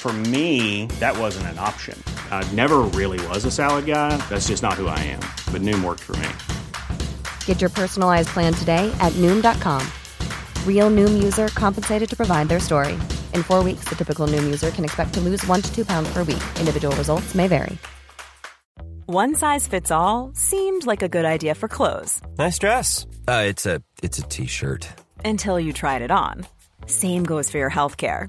For me, that wasn't an option. I never really was a salad guy. That's just not who I am. But Noom worked for me. Get your personalized plan today at Noom.com. Real Noom user compensated to provide their story. In four weeks, the typical Noom user can expect to lose one to two pounds per week. Individual results may vary. One size fits all seemed like a good idea for clothes. Nice dress. Uh, it's a it's a t-shirt. Until you tried it on. Same goes for your healthcare.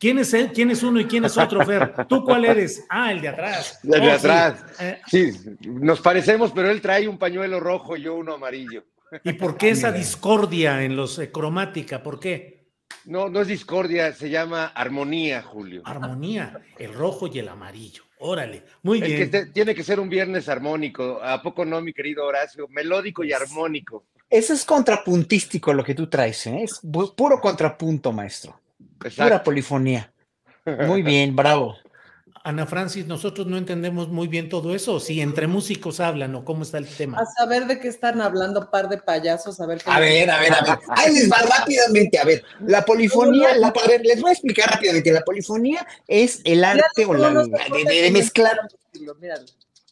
¿Quién es él? ¿Quién es uno y quién es otro, Fer? ¿Tú cuál eres? Ah, el de atrás. El de Oh, atrás. sí. Eh, Sí, nos parecemos, pero él trae un pañuelo rojo y yo uno amarillo. ¿Y por qué esa discordia en los eh, cromática? ¿Por qué? No, no es discordia, se llama armonía, Julio. Armonía, el rojo y el amarillo. Órale, muy Es que bien. te- tiene que ser un viernes armónico. ¿A poco no, mi querido Horacio? Melódico y armónico. Eso es contrapuntístico lo que tú traes, ¿eh? es pu- puro contrapunto, maestro. Pura Exacto. polifonía. Muy bien, bravo. Ana Francis, nosotros no entendemos muy bien todo eso. Si entre músicos hablan o cómo está el tema. A saber de qué están hablando, par de payasos, a ver qué A ver, a ver, a ver. Ahí les va rápidamente. A ver, la polifonía, la- a ver, les voy a explicar rápidamente. La polifonía es el arte o la, de, de- de mezclar.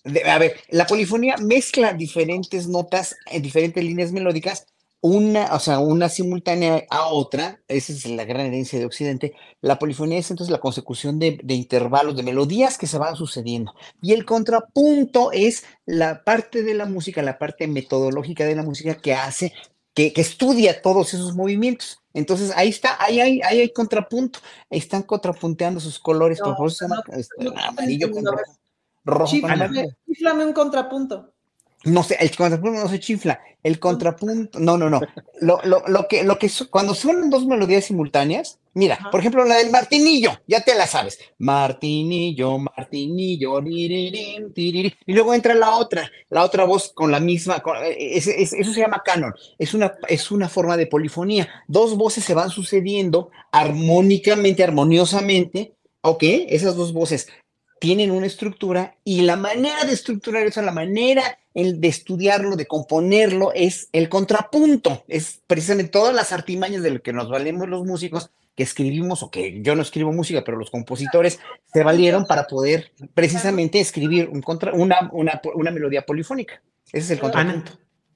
De- a ver, la polifonía mezcla diferentes notas en diferentes líneas melódicas, una, o sea, una simultánea a otra. Esa es la gran herencia de Occidente. La polifonía es entonces la consecución de, de intervalos, de melodías que se van sucediendo. Y el contrapunto es la parte de la música, la parte metodológica de la música que hace, que, que estudia todos esos movimientos. Entonces ahí está, ahí hay, ahí hay contrapunto. Están contrapunteando sus colores, por No, se llama no, este, amarillo rojo. Chíflame un contrapunto. No sé, el contrapunto no se chifla. El contrapunto, no, no, no. Lo, lo, lo que, lo que cuando suenan dos melodías simultáneas, mira, por ejemplo, la del martinillo, ya te la sabes. Martinillo, martinillo, y luego entra la otra, la otra voz con la misma, con- eh, ese- eso se llama canon. Es una, es una forma de polifonía. Dos voces se van sucediendo armónicamente, armoniosamente. Ok, esas dos voces tienen una estructura y la manera de estructurar eso, la manera el de estudiarlo, de componerlo, es el contrapunto. Es precisamente todas las artimañas de lo que nos valemos los músicos que escribimos, o que yo no escribo música, pero los compositores se valieron para poder precisamente escribir un contra, una, una, una melodía polifónica. Ese es el contrapunto.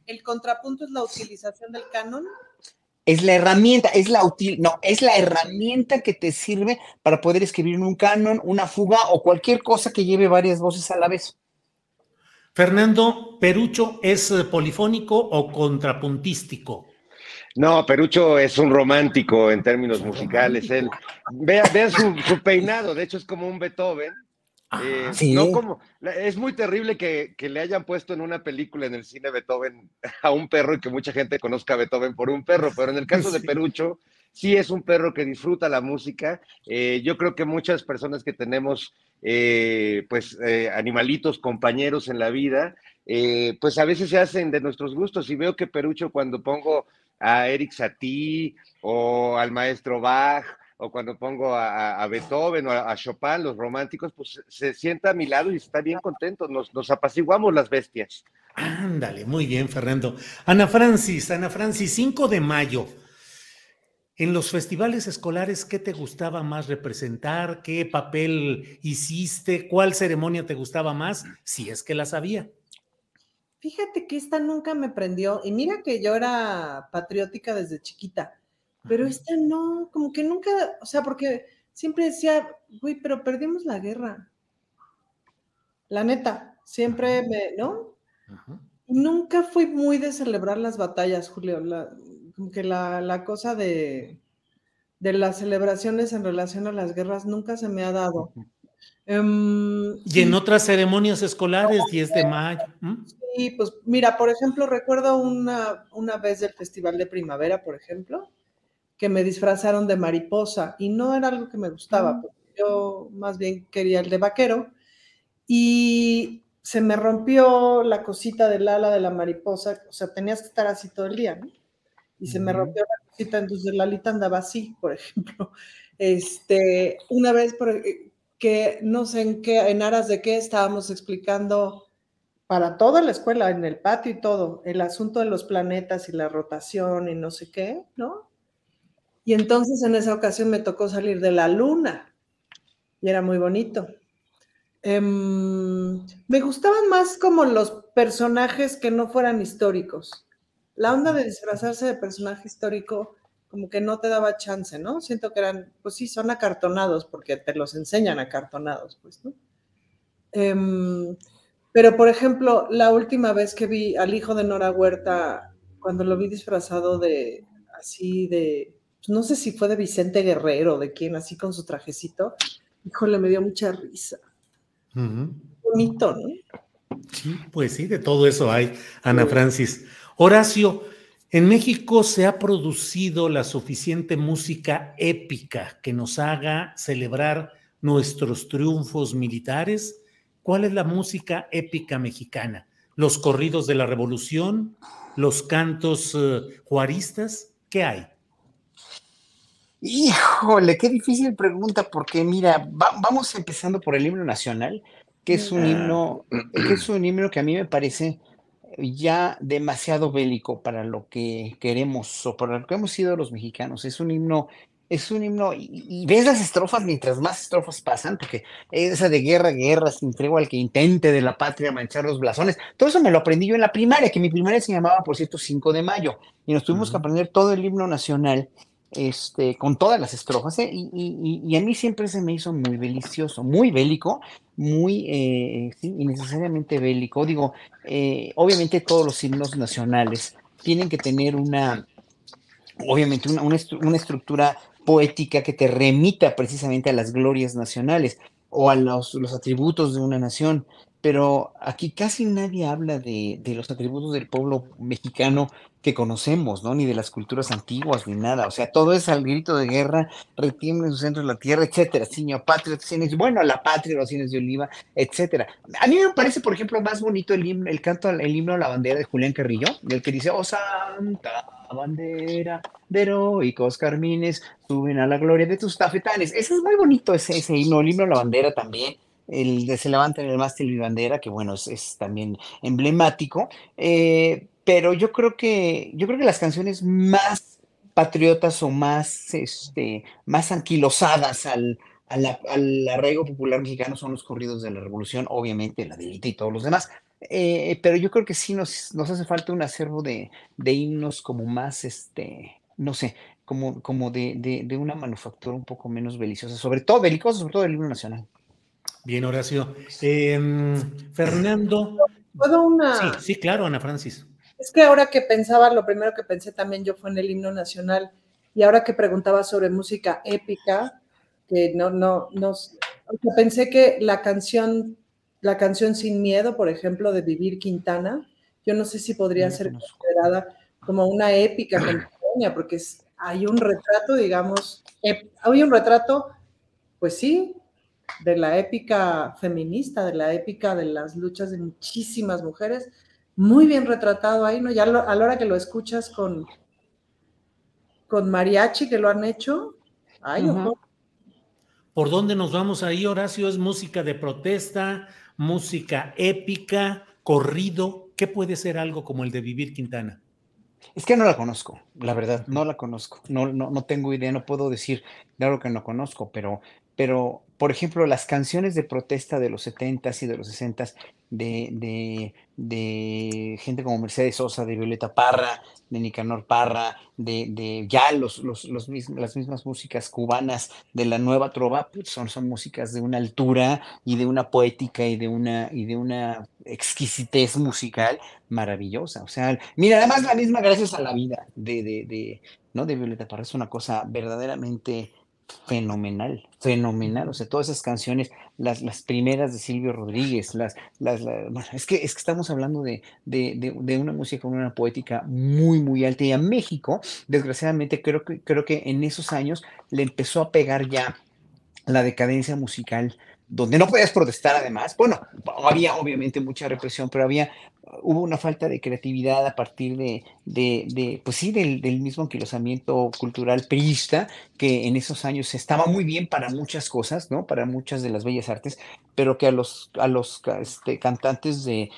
El contrapunto es la utilización del canon. Es la herramienta, es la útil, no, es la herramienta que te sirve para poder escribir un canon, una fuga o cualquier cosa que lleve varias voces a la vez. Fernando, ¿Perucho es eh, polifónico o contrapuntístico? No, Perucho es un romántico en términos musicales. Él, vean, vean su, su peinado, de hecho es como un Beethoven. Eh, Sí. no como, es muy terrible que, que le hayan puesto en una película en el cine Beethoven a un perro y que mucha gente conozca a Beethoven por un perro, pero en el caso de. Perucho, sí es un perro que disfruta la música. Eh, yo creo que muchas personas que tenemos, eh, pues, eh, animalitos, compañeros en la vida, eh, pues a veces se hacen de nuestros gustos. Y veo que Perucho, cuando pongo a Eric Satie o al maestro Bach, o cuando pongo a, Beethoven o a, a Chopin, los románticos, pues se sienta a mi lado y está bien contento. Nos, nos apaciguamos las bestias. Ándale, muy bien, Fernando. Ana Francis, Ana Francis, 5 de mayo. En los festivales escolares, ¿qué te gustaba más representar? ¿Qué papel hiciste? ¿Cuál ceremonia te gustaba más? Si es que la sabía. Fíjate que esta nunca me prendió. Y mira que yo era patriótica desde chiquita, pero esta no, como que nunca, o sea, porque siempre decía, güey, pero perdimos la guerra. La neta, siempre me, ¿no? Nunca fui muy de celebrar las batallas, Julio. Como que la, la cosa de, de, las celebraciones en relación a las guerras nunca se me ha dado. Um, y en otras ceremonias escolares, 10 de mayo. Sí, pues mira, por ejemplo, recuerdo una, una vez del Festival de Primavera, por ejemplo, que me disfrazaron de mariposa y no era algo que me gustaba, mm. yo más bien quería el de vaquero y se me rompió la cosita del ala de la mariposa, o sea, tenías que estar así todo el día, ¿no? Y se me rompió la cosita, entonces la alita andaba así, por ejemplo. Este, una vez eh, que no sé en qué, en aras de qué estábamos explicando para toda la escuela, en el patio y todo, el asunto de los planetas y la rotación y no sé qué, ¿no? Y entonces en esa ocasión me tocó salir de la luna y era muy bonito. Em, me gustaban más como los personajes que no fueran históricos. La onda de disfrazarse de personaje histórico como que no te daba chance, ¿no? Siento que eran, pues sí, son acartonados porque te los enseñan acartonados, pues, ¿no? Em, pero, por ejemplo, la última vez que vi al hijo de Nora Huerta, cuando lo vi disfrazado de, así de, pues, no sé si fue de Vicente Guerrero, de quién, así con su trajecito, híjole, me dio mucha risa. Bonito, ¿no? Sí, pues sí, de todo eso hay, Ana Francis. Horacio, en México se ha producido la suficiente música épica que nos haga celebrar nuestros triunfos militares. ¿Cuál es la música épica mexicana? ¿Los corridos de la revolución? ¿Los cantos uh, juaristas? ¿Qué hay? Híjole, qué difícil pregunta, porque mira, vamos empezando por el himno nacional, que es un himno, que es un himno que a mí me parece ya demasiado bélico para lo que queremos o para lo que hemos sido los mexicanos. Es un himno, es un himno, y, ves las estrofas mientras más estrofas pasan, porque esa de guerra, guerra, sin tregua al que intente de la patria manchar los blasones, todo eso me lo aprendí yo en la primaria, que mi primaria se llamaba, por cierto, 5 de mayo, y nos tuvimos que aprender todo el himno nacional este, con todas las estrofas, ¿eh? y, a mí siempre se me hizo muy delicioso, muy bélico, muy eh, innecesariamente bélico. Digo, eh, obviamente todos los himnos nacionales tienen que tener una, obviamente una, una, estructura poética que te remita precisamente a las glorias nacionales o a los, los atributos de una nación pero aquí casi nadie habla de, de, los atributos del pueblo mexicano que conocemos, ¿no? Ni de las culturas antiguas, ni nada. O sea, todo es al grito de guerra, retiembla en su centro de la tierra, etcétera. Señor patria, cines, bueno, la patria, los cines de oliva, etcétera. A mí me parece, por ejemplo, más bonito el, himno, el canto, el himno la bandera de Julián Carrillo, del que dice, oh santa bandera de heroicos carmines, suben a la gloria de tus tafetanes. Ese es muy bonito, ese, ese himno, el himno a la bandera también el de se levanta en el mástil y bandera, que bueno, es, también emblemático, eh, pero yo creo que, yo creo que las canciones más patriotas o más, este, más anquilosadas al, al, arraigo popular mexicano son los corridos de la revolución, obviamente la delita y todos los demás. Eh, pero yo creo que sí nos, nos hace falta un acervo de, de himnos como más, este, no sé, como, como de, de, de, una manufactura un poco menos beliciosa, sobre todo belicosa, sobre todo del himno nacional. Bien, Horacio. Em, Fernando. ¿Puedo una? Sí, sí, claro, Ana Francis. Es que ahora que pensaba, lo primero que pensé también yo fue en el himno nacional, y ahora que preguntaba sobre música épica, que no, no, no, pensé que la canción, la canción Sin Miedo, por ejemplo, de Vivir Quintana, yo no sé si podría ser considerada como una épica contemporánea, porque hay un retrato, digamos, hay un retrato, pues sí, de la épica feminista, de la épica de las luchas de muchísimas mujeres, muy bien retratado ahí, ¿no? Ya a la hora que lo escuchas con, con mariachi que lo han hecho, ay, ¿Por dónde nos vamos ahí, Horacio? ¿Es música de protesta, música épica, corrido? ¿Qué puede ser algo como el de Vivir Quintana? Es que no la conozco, la verdad, no la conozco. No, no, no tengo idea, no puedo decir, claro que no conozco, pero, pero por ejemplo, las canciones de protesta de los 70s y de los 60s de, de, gente como Mercedes Sosa, de Violeta Parra, de Nicanor Parra, de, de ya los, los, los las mismas músicas cubanas de la nueva trova, pues son, son músicas de una altura y de una poética y de una, y de una exquisitez musical maravillosa. O sea, mira, además la misma gracias a la vida de, de, ¿no? de Violeta Parra es una cosa verdaderamente fenomenal, fenomenal. O sea, todas esas canciones, las, las primeras de Silvio Rodríguez, las, las, bueno, es que, es que estamos hablando de, de, de, de, una música con una poética muy, muy alta. Y a México, desgraciadamente, creo que, creo que en esos años le empezó a pegar ya la decadencia musical donde no podías protestar además. Bueno, había obviamente mucha represión, pero había hubo una falta de creatividad a partir de, de, de pues sí, del, del, mismo anquilosamiento cultural priista, que en esos años estaba muy bien para muchas cosas, ¿no? Para muchas de las bellas artes, pero que a los, a los este, cantantes de,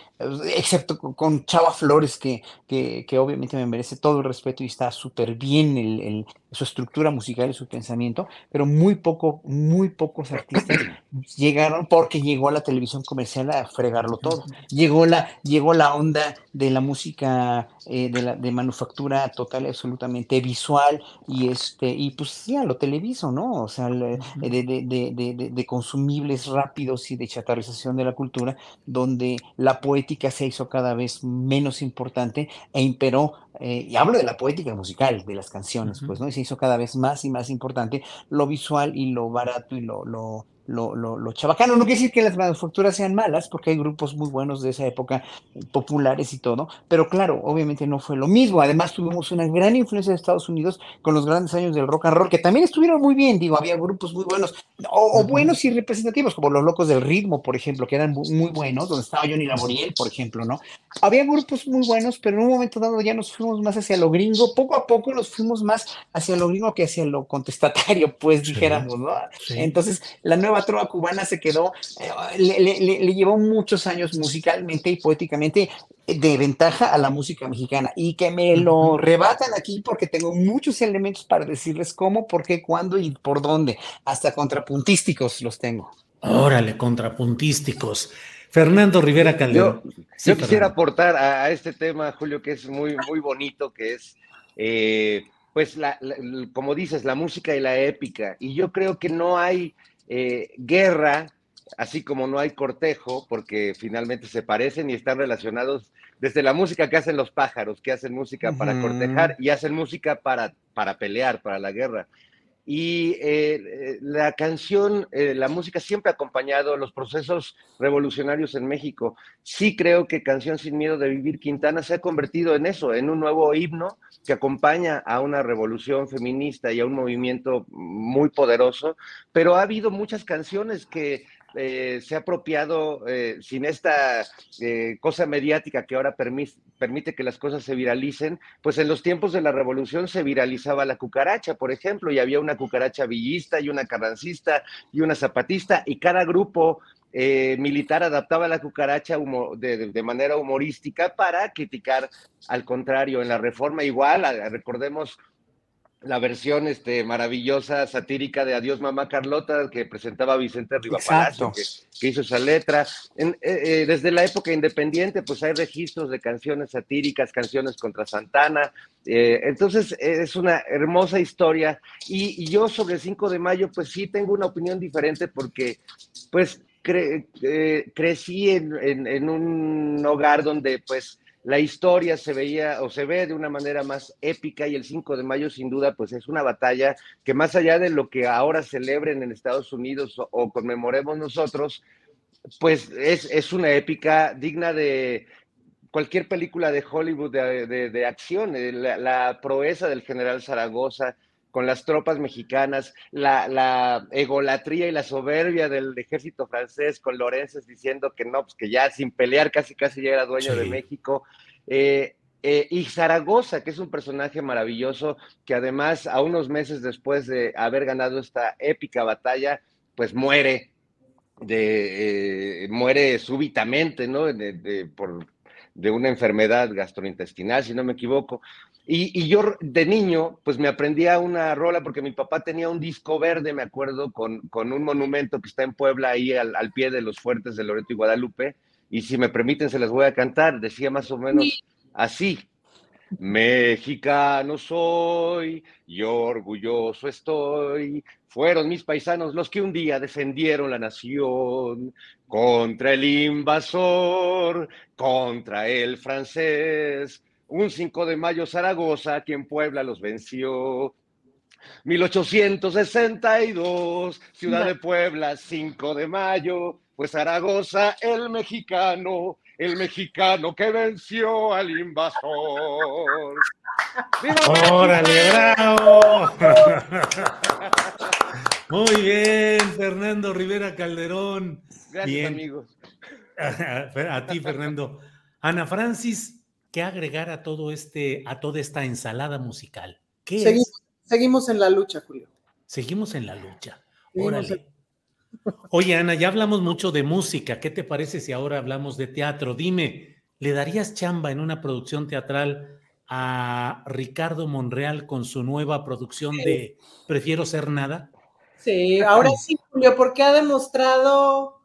excepto con Chava Flores, que, que, que obviamente me merece todo el respeto y está súper bien el, el, su estructura musical y su pensamiento, pero muy poco, muy pocos artistas llegaron porque llegó a la televisión comercial a fregarlo todo. Llegó la, llegó la onda de la música eh, de, la, de manufactura total, absolutamente visual, y este, y pues ya lo televiso, ¿no? O sea, de, de, de, de, consumibles rápidos y de chatarrización de la cultura, donde la poética se hizo cada vez menos importante e imperó eh, y hablo de la poética musical, de las canciones, uh -huh. pues, ¿no? Y se hizo cada vez más y más importante lo visual y lo barato y lo, lo, lo, lo, lo, chabacano. No quiere decir que las manufacturas sean malas, porque hay grupos muy buenos de esa época, populares y todo, pero claro, obviamente no fue lo mismo. Además, tuvimos una gran influencia de Estados Unidos con los grandes años del rock and roll, que también estuvieron muy bien, digo, había grupos muy buenos, o, o buenos y representativos, como los Locos del Ritmo, por ejemplo, que eran muy buenos, donde estaba Johnny Laboriel, por ejemplo, ¿no? Había grupos muy buenos, pero en un momento dado ya nos fuimos más hacia lo gringo, poco a poco nos fuimos más hacia lo gringo que hacia lo contestatario, pues sí, dijéramos, ¿no? Sí. Entonces, la nueva trova cubana se quedó, eh, le, le, le, llevó muchos años musicalmente y poéticamente de ventaja a la música mexicana y que me lo rebatan aquí porque tengo muchos elementos para decirles cómo, por qué, cuándo y por dónde, hasta contrapuntísticos los tengo. Órale, contrapuntísticos. Fernando Rivera Calderón. Yo, sí, yo quisiera aportar a, a, este tema, Julio, que es muy, muy bonito, que es, eh, pues, la, la, como dices, la música y la épica. Y yo creo que no hay eh, guerra, así como no hay cortejo, porque finalmente se parecen y están relacionados desde la música que hacen los pájaros, que hacen música uh -huh. para cortejar y hacen música para, para pelear, para la guerra. Y eh, la canción, eh, la música siempre ha acompañado los procesos revolucionarios en México. Sí creo que Canción sin Miedo de Vivir Quintana se ha convertido en eso, en un nuevo himno que acompaña a una revolución feminista y a un movimiento muy poderoso, pero ha habido muchas canciones que eh, se ha apropiado eh, sin esta eh, cosa mediática que ahora permite, que las cosas se viralicen, pues en los tiempos de la revolución se viralizaba la cucaracha, por ejemplo, y había una cucaracha villista y una carrancista y una zapatista, y cada grupo eh, militar adaptaba la cucaracha de, de, manera humorística para criticar al contrario. En la reforma igual, recordemos la versión este, maravillosa, satírica de Adiós Mamá Carlota que presentaba Vicente Rivapalacio, que, que, hizo esa letra. En, eh, eh, desde la época independiente, pues hay registros de canciones satíricas, canciones contra Santana. Eh, entonces, es una hermosa historia. Y, y, yo sobre el 5 de mayo, pues sí tengo una opinión diferente porque, pues, cre crecí en, en, en un hogar donde, pues, la historia se veía o se ve de una manera más épica y el 5 de mayo sin duda pues es una batalla que más allá de lo que ahora celebren en Estados Unidos o, o conmemoremos nosotros, pues es, es, una épica digna de cualquier película de Hollywood de, de, de acción, la, la proeza del general Zaragoza, con las tropas mexicanas, la, la, egolatría y la soberbia del ejército francés con Lorences diciendo que no, pues que ya sin pelear casi casi ya era dueño sí. de México. Eh, eh, y Zaragoza, que es un personaje maravilloso, que además a unos meses después de haber ganado esta épica batalla, pues muere, de, eh, muere súbitamente, ¿no? De, de, por de una enfermedad gastrointestinal, si no me equivoco. Y, yo de niño, pues me aprendía una rola porque mi papá tenía un disco verde, me acuerdo, con, con un monumento que está en Puebla, ahí al, al, pie de los fuertes de Loreto y Guadalupe. Y si me permiten, se las voy a cantar. Decía más o menos así. Mexicano soy y orgulloso estoy. Fueron mis paisanos los que un día defendieron la nación contra el invasor, contra el francés. Un 5 de mayo Zaragoza, quien Puebla los venció. 1862, Ciudad de Puebla, 5 de mayo, pues Zaragoza, el mexicano, el mexicano que venció al invasor. ¡Órale, bravo! Muy bien, Fernando Rivera Calderón. Gracias, amigos. A ti, Fernando. Ana Francis, ¿qué agregar a todo este, a toda esta ensalada musical? ¿Qué seguimos, es? seguimos en la lucha, Julio. Seguimos en la lucha. Órale. Oye, Ana, ya hablamos mucho de música. ¿Qué te parece si ahora hablamos de teatro? Dime, ¿le darías chamba en una producción teatral a Ricardo Monreal con su nueva producción de Prefiero ser nada? Sí, ahora sí, Julio, porque ha demostrado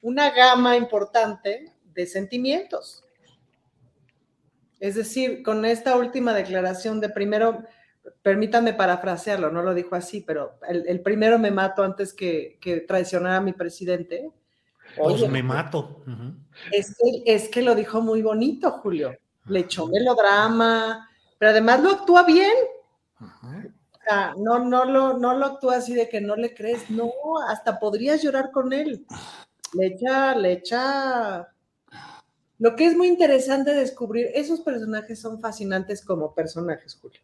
una gama importante de sentimientos. Es decir, con esta última declaración de primero permítanme parafrasearlo, no lo dijo así, pero el, primero me mato antes que, que, traicionar a mi presidente. Pues me mato. es, que, es que lo dijo muy bonito, Julio. Le echó melodrama, pero además lo actúa bien. O sea, no, no, lo, no lo actúa así de que no le crees, no, hasta podrías llorar con él. Le echa, le echa. Lo que es muy interesante descubrir, esos personajes son fascinantes como personajes, Julio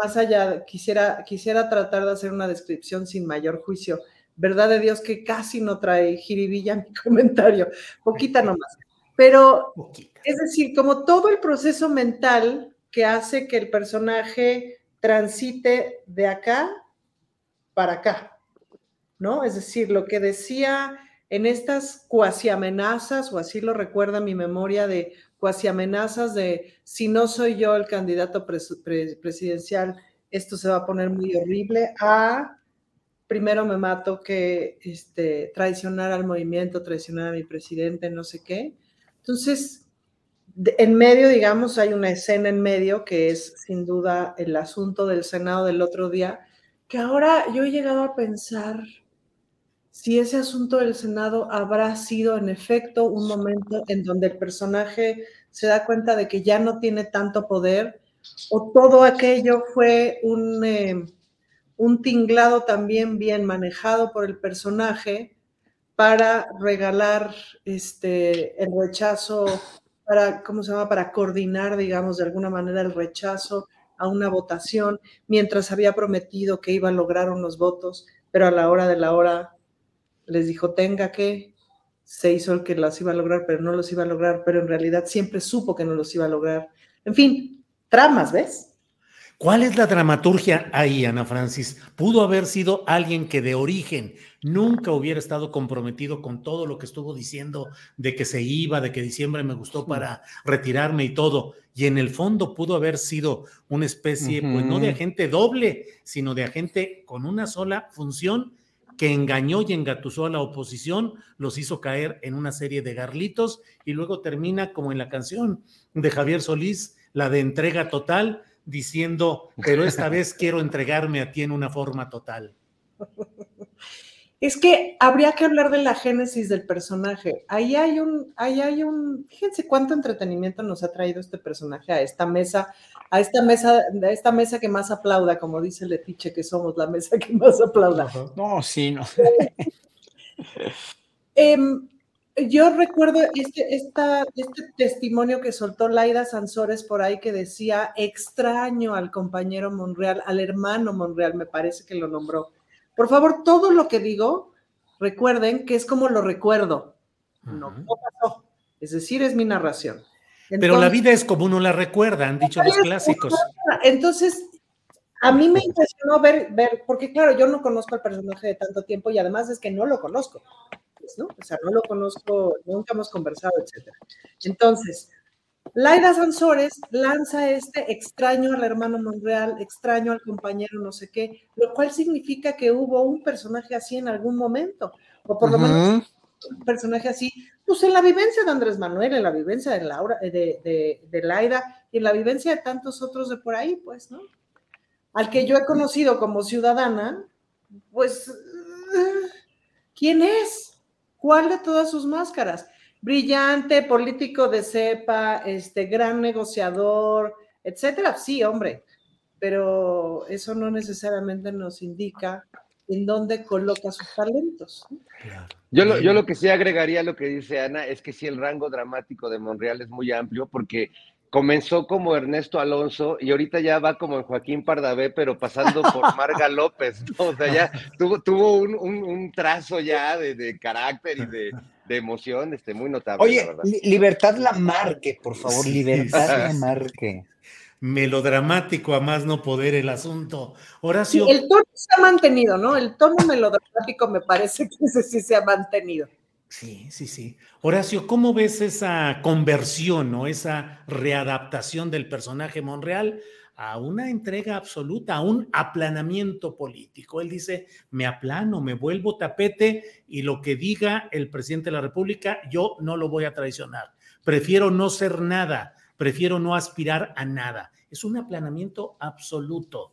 más allá, quisiera, quisiera tratar de hacer una descripción sin mayor juicio. Verdad de Dios que casi no trae jiribilla mi comentario, poquita nomás. Pero, es decir, como todo el proceso mental que hace que el personaje transite de acá para acá, ¿no? Es decir, lo que decía en estas cuasi amenazas, o así lo recuerda mi memoria de cuasi amenazas de si no soy yo el candidato presidencial, esto se va a poner muy horrible, a primero me mato que este, traicionar al movimiento, traicionar a mi presidente, no sé qué. Entonces, en medio, digamos, hay una escena en medio que es sin duda el asunto del Senado del otro día, que ahora yo he llegado a pensar si ese asunto del Senado habrá sido en efecto un momento en donde el personaje se da cuenta de que ya no tiene tanto poder o todo aquello fue un, eh, un tinglado también bien manejado por el personaje para regalar este, el rechazo, para, ¿cómo se llama? Para coordinar, digamos, de alguna manera el rechazo a una votación, mientras había prometido que iba a lograr unos votos, pero a la hora de la hora les dijo, tenga que, se hizo el que las iba a lograr, pero no los iba a lograr, pero en realidad siempre supo que no los iba a lograr. En fin, tramas, ¿ves? ¿Cuál es la dramaturgia ahí, Ana Francis? Pudo haber sido alguien que de origen nunca hubiera estado comprometido con todo lo que estuvo diciendo de que se iba, de que diciembre me gustó para retirarme y todo. Y en el fondo pudo haber sido una especie, pues no de agente doble, sino de agente con una sola función que engañó y engatusó a la oposición, los hizo caer en una serie de garlitos y luego termina como en la canción de Javier Solís, la de entrega total, diciendo, pero esta vez quiero entregarme a ti en una forma total. Es que habría que hablar de la génesis del personaje. Ahí hay un, ahí hay un, fíjense cuánto entretenimiento nos ha traído este personaje a esta mesa, a esta mesa, a esta mesa que más aplauda, como dice Letiche, que somos la mesa que más aplauda. No, sí, no. Em, yo recuerdo este, esta, este testimonio que soltó Laida Sansores por ahí que decía extraño al compañero Monreal, al hermano Monreal, me parece que lo nombró por favor, todo lo que digo, recuerden que es como lo recuerdo. No, pasó. Es decir, es mi narración. Pero la vida es como uno la recuerda, han dicho los clásicos. Entonces, a mí me impresionó ver, ver, porque claro, yo no conozco al personaje de tanto tiempo y además es que no lo conozco. X, ¿no? O sea, no lo conozco, nunca hemos conversado, etcétera. Entonces, Laida Sansores lanza este extraño al hermano Monreal, extraño al compañero no sé qué, lo cual significa que hubo un personaje así en algún momento, o por lo menos un personaje así, pues en la vivencia de Andrés Manuel, en la vivencia de Laura, de, de, de Laida, y en la vivencia de tantos otros de por ahí, pues, ¿no? Al que yo he conocido como ciudadana, pues, ¿quién es? ¿Cuál de todas sus máscaras? Brillante, político de cepa, este, gran negociador, etcétera. Sí, hombre, pero eso no necesariamente nos indica en dónde coloca sus talentos. Yo lo, yo lo que sí agregaría a lo que dice Ana es que sí el rango dramático de Monreal es muy amplio porque comenzó como Ernesto Alonso y ahorita ya va como en Joaquín Pardavé, pero pasando por Marga López, O sea, ya tuvo, tuvo un, un, trazo ya de, de, carácter y de, de emoción este, muy notable. Oye, Libertad la marque, por favor, Libertad la marque. Melodramático a más no poder el asunto. Horacio. el tono se ha mantenido, ¿no? El tono melodramático me parece que ese sí se ha mantenido. Sí, sí, sí. Horacio, ¿cómo ves esa conversión o esa readaptación del personaje Monreal a una entrega absoluta, a un aplanamiento político. Él dice, me aplano, me vuelvo tapete y lo que diga el presidente de la República, yo no lo voy a traicionar. Prefiero no ser nada, prefiero no aspirar a nada. Es un aplanamiento absoluto.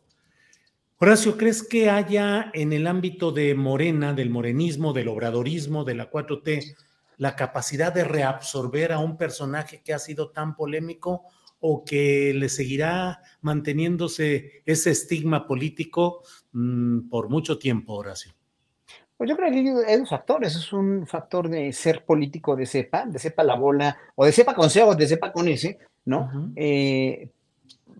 Horacio, ¿crees que haya en el ámbito de Morena, del morenismo, del obradorismo, de la 4T, la capacidad de reabsorber a un personaje que ha sido tan polémico o que le seguirá manteniéndose ese estigma político mm, por mucho tiempo, Horacio? Pues yo creo que hay dos factores. Es un factor de ser político de cepa, de cepa la bola, o de cepa con C o de cepa con S, ¿no? Eh,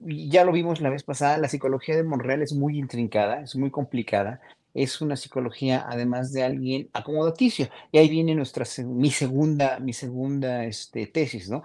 ya lo vimos la vez pasada, la psicología de Monreal es muy intrincada, es muy complicada. Es una psicología, además de alguien acomodaticio. Y ahí viene nuestra, mi segunda, mi segunda este, tesis, ¿no?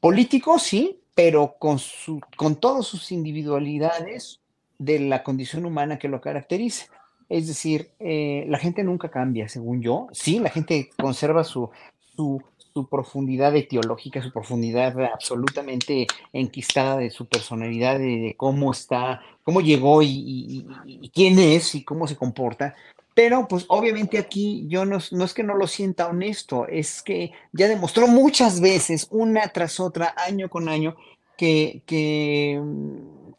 Político, sí, pero con, su, con todas sus individualidades de la condición humana que lo caracteriza. Es decir, eh, la gente nunca cambia, según yo. Sí, la gente conserva su, su, profundidad etiológica, su profundidad absolutamente enquistada de su personalidad, de, cómo está, cómo llegó y, quién es y cómo se comporta. Pero pues obviamente aquí yo no, no, es que no lo sienta honesto, es que ya demostró muchas veces, una tras otra, año con año, que, que,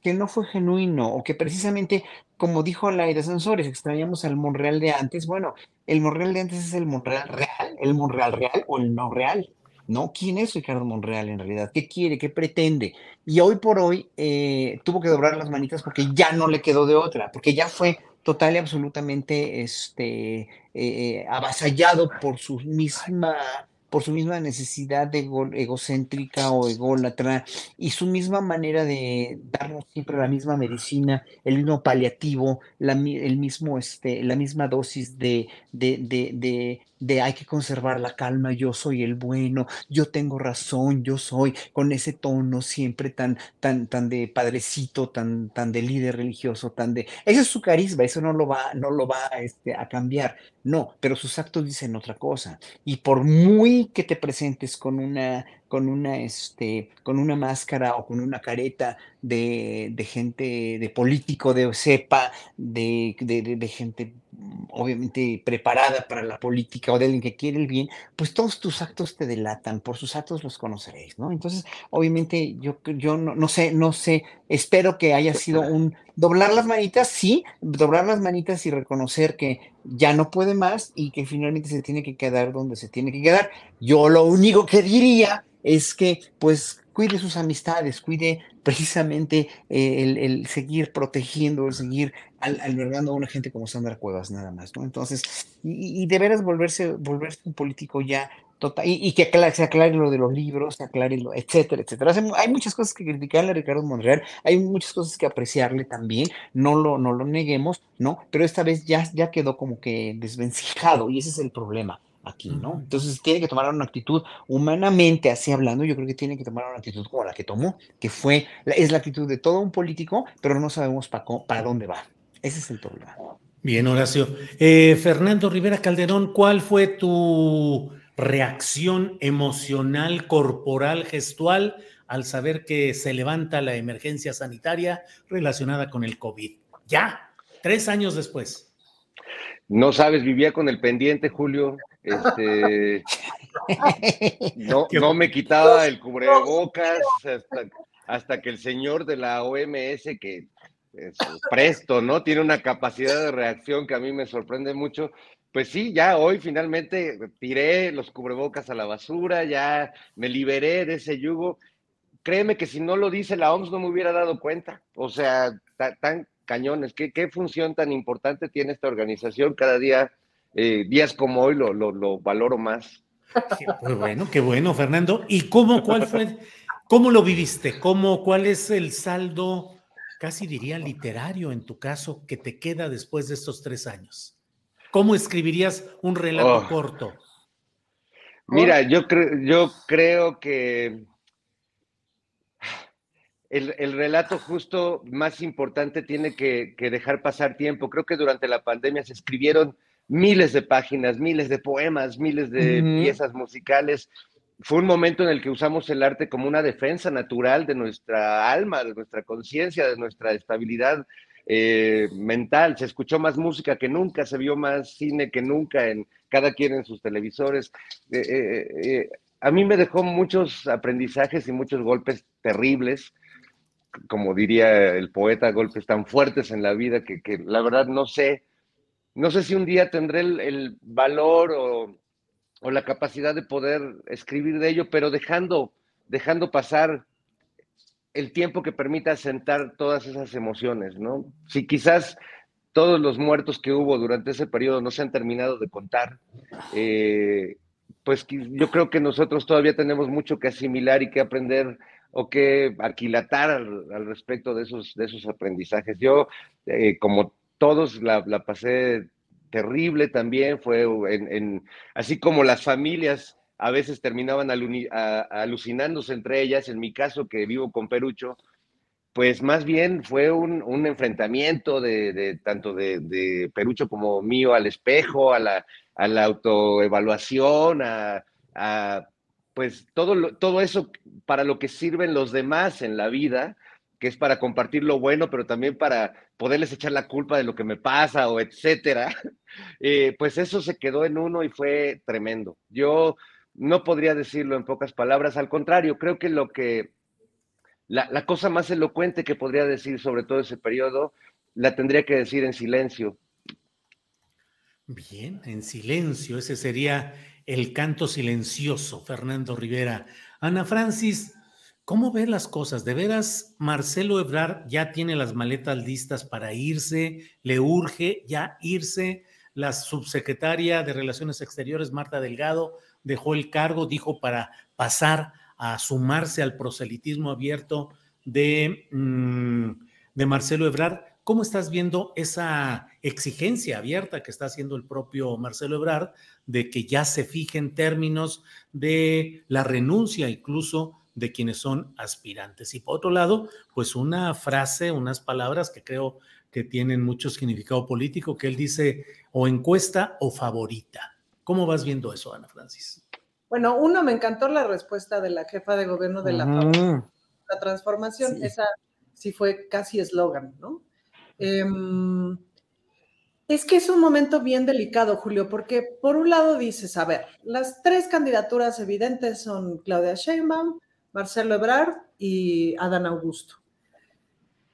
que no fue genuino o que precisamente, como dijo Laida Sansores, extrañamos al Monreal de antes. Bueno, el Monreal de antes es el Monreal real, el Monreal real o el no real. ¿no? ¿Quién es Ricardo Monreal en realidad? ¿Qué quiere? ¿Qué pretende? Y hoy por hoy eh, tuvo que doblar las manitas porque ya no le quedó de otra, porque ya fue total y absolutamente este, eh, eh, avasallado por su misma por su misma necesidad de egocéntrica o ególatra y su misma manera de darnos siempre la misma medicina, el mismo paliativo, la, el mismo, este, la misma dosis de, de, de, de hay que conservar la calma, yo soy el bueno, yo tengo razón, yo soy, con ese tono siempre tan, tan, tan de padrecito, tan, tan de líder religioso, tan de, ese es su carisma, eso no lo va, no lo va este, a cambiar, no, pero sus actos dicen otra cosa. Y por muy que te presentes con una, con una, este, con una máscara o con una careta de, de gente, de político de cepa, de, de, de, gente obviamente preparada para la política o de alguien que quiere el bien, pues todos tus actos te delatan, por sus actos los conoceréis, ¿no? Entonces, obviamente yo, yo no, no sé, no sé, espero que haya sido un doblar las manitas, sí, doblar las manitas y reconocer que ya no puede más y que finalmente se tiene que quedar donde se tiene que quedar. Yo lo único que diría es que pues cuide sus amistades, cuide precisamente eh, el, seguir protegiendo, el seguir albergando a una gente como Sandra Cuevas, nada más, ¿no? Entonces, y, de veras volverse, volverse un político ya total, y, que se aclare lo de los libros, se aclare lo, etcétera, etcétera. hay muchas cosas que criticarle a Ricardo Monreal, hay muchas cosas que apreciarle también, no lo, no lo neguemos, ¿no? Pero esta vez ya, ya quedó como que desvencijado, y ese es el problema aquí, ¿no? Entonces tiene que tomar una actitud humanamente, así hablando, yo creo que tiene que tomar una actitud como la que tomó, que fue, es la actitud de todo un político, pero no sabemos para, para dónde va. Ese es el problema. Bien, Horacio. Eh, Fernando Rivera Calderón, ¿cuál fue tu reacción emocional, corporal, gestual al saber que se levanta la emergencia sanitaria relacionada con el COVID? Ya, tres años después. No sabes, vivía con el pendiente, Julio. Este, no, no me quitaba el cubrebocas hasta, hasta que el señor de la OMS, que es presto, ¿no? Tiene una capacidad de reacción que a mí me sorprende mucho. Pues sí, ya hoy finalmente tiré los cubrebocas a la basura, ya me liberé de ese yugo. Créeme que si no lo dice la OMS no me hubiera dado cuenta. O sea, tan, cañones. ¿Qué, ¿Qué, función tan importante tiene esta organización? Cada día, eh, días como hoy, lo, lo, lo valoro más. Qué bueno, qué bueno, Fernando. ¿Y cómo, cuál fue, cómo lo viviste? ¿Cómo, cuál es el saldo, casi diría literario en tu caso, que te queda después de estos tres años? ¿Cómo escribirías un relato Oh. corto? Mira, yo, cre- yo creo que el, el relato justo más importante tiene que, que dejar pasar tiempo. Creo que durante la pandemia se escribieron miles de páginas, miles de poemas, miles de piezas musicales. Fue un momento en el que usamos el arte como una defensa natural de nuestra alma, de nuestra conciencia, de nuestra estabilidad eh, mental. Se escuchó más música que nunca, se vio más cine que nunca, en cada quien en sus televisores. Eh, eh, a mí me dejó muchos aprendizajes y muchos golpes terribles, como diría el poeta, golpes tan fuertes en la vida que, que la verdad no sé, no sé si un día tendré el, valor o, la capacidad de poder escribir de ello, pero dejando, dejando pasar el tiempo que permita sentar todas esas emociones, ¿no? Si quizás todos los muertos que hubo durante ese periodo no se han terminado de contar, eh, pues yo creo que nosotros todavía tenemos mucho que asimilar y que aprender o que aquilatar al, al respecto de esos, de esos aprendizajes. Yo, eh, como todos, la, la pasé terrible también, fue en, así como las familias a veces terminaban alucinándose entre ellas, en mi caso que vivo con Perucho, pues más bien fue un, enfrentamiento de, tanto de, Perucho como mío al espejo, a la, autoevaluación, a, a, pues todo, todo eso para lo que sirven los demás en la vida, que es para compartir lo bueno, pero también para poderles echar la culpa de lo que me pasa o etcétera, eh, pues eso se quedó en uno y fue tremendo. Yo no podría decirlo en pocas palabras, al contrario, creo que lo que la, la cosa más elocuente que podría decir sobre todo ese periodo, la tendría que decir en silencio. Bien, en silencio, ese sería el canto silencioso, Fernando Rivera. Ana Francis, ¿cómo ves las cosas? ¿De veras Marcelo Ebrard ya tiene las maletas listas para irse? ¿Le urge ya irse? La subsecretaria de Relaciones Exteriores, Marta Delgado, dejó el cargo, dijo, para pasar a sumarse al proselitismo abierto de, mm, de Marcelo Ebrard. ¿Cómo estás viendo esa exigencia abierta que está haciendo el propio Marcelo Ebrard de que ya se fijen términos de la renuncia incluso de quienes son aspirantes? Y por otro lado, pues una frase, unas palabras que creo que tienen mucho significado político, que él dice o encuesta o favorita. ¿Cómo vas viendo eso, Ana Francis? Bueno, uno, me encantó la respuesta de la jefa de gobierno de la, transformación. Sí. Esa sí fue casi eslogan, ¿no? Em, es que es un momento bien delicado, Julio, porque por un lado dices, a ver, las tres candidaturas evidentes son Claudia Sheinbaum, Marcelo Ebrard y Adán Augusto.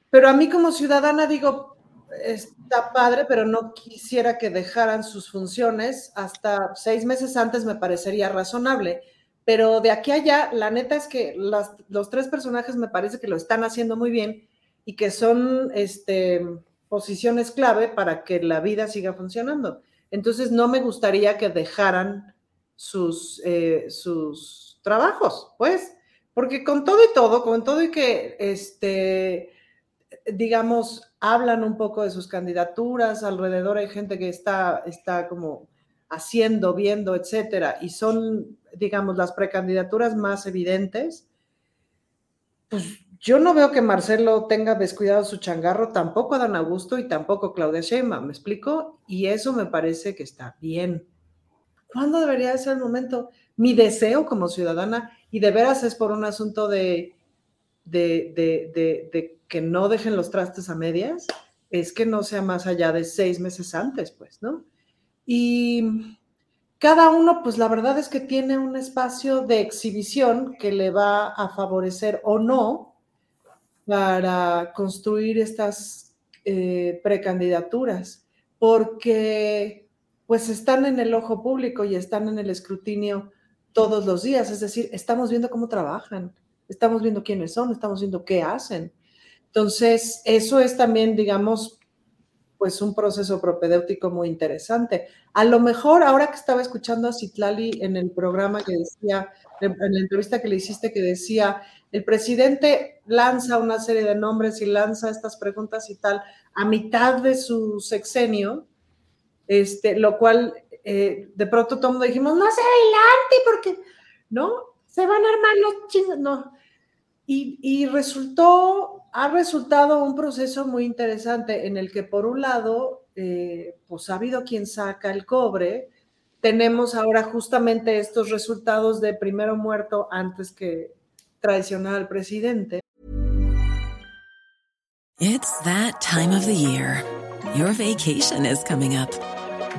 Pero a mí como ciudadana digo, está padre, pero no quisiera que dejaran sus funciones hasta seis meses antes me parecería razonable. Pero de aquí a allá, la neta es que los tres personajes me parece que lo están haciendo muy bien y que son este, posiciones clave para que la vida siga funcionando. Entonces, no me gustaría que dejaran sus, eh, sus trabajos, pues, porque con todo y todo, con todo y que, este, digamos, hablan un poco de sus candidaturas, alrededor hay gente que está, está como haciendo, viendo, etcétera, y son, digamos, las precandidaturas más evidentes, pues yo no veo que Marcelo tenga descuidado su changarro, tampoco Dan Augusto y tampoco Claudia Sheinbaum, ¿me explico? Y eso me parece que está bien. ¿Cuándo debería ser el momento? Mi deseo como ciudadana, y de veras es por un asunto de, de, de, que no dejen los trastes a medias, es que no sea más allá de seis meses antes, pues, ¿no? Y cada uno, pues la verdad es que tiene un espacio de exhibición que le va a favorecer o no para construir estas eh, precandidaturas, porque pues están en el ojo público y están en el escrutinio todos los días, es decir, estamos viendo cómo trabajan, estamos viendo quiénes son, estamos viendo qué hacen. Entonces, eso es también, digamos, pues un proceso propedéutico muy interesante. A lo mejor, ahora que estaba escuchando a Citlali en el programa que decía, en la entrevista que le hiciste, que decía, el presidente lanza una serie de nombres y lanza estas preguntas y tal a mitad de su sexenio, este, lo cual eh, de pronto todo el mundo dijimos, no se adelante porque, ¿no? Se van a armar los chingos, y resultó ha resultado un proceso muy interesante en el que, por un lado, eh, pues ha habido quien saca el cobre. Tenemos ahora justamente estos resultados de primero muerto antes que traicionar al presidente. It's that time of the year. Your vacation is coming up.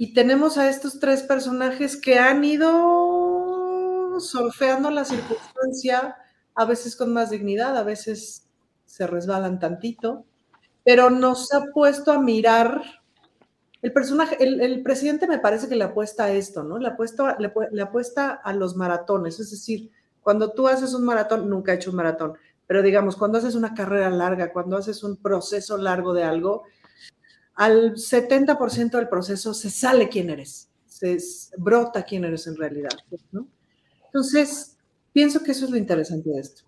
Y tenemos a estos tres personajes que han ido surfeando la circunstancia, a veces con más dignidad, a veces se resbalan tantito, pero nos ha puesto a mirar. El personaje, el, presidente me parece que le apuesta a esto, ¿no? Le apuesta, le, apuesta a los maratones, es decir, cuando tú haces un maratón, nunca he hecho un maratón, pero digamos, cuando haces una carrera larga, cuando haces un proceso largo de algo, al 70% del proceso se sale quién eres, se brota quién eres en realidad, ¿no? Entonces, pienso que eso es lo interesante de esto.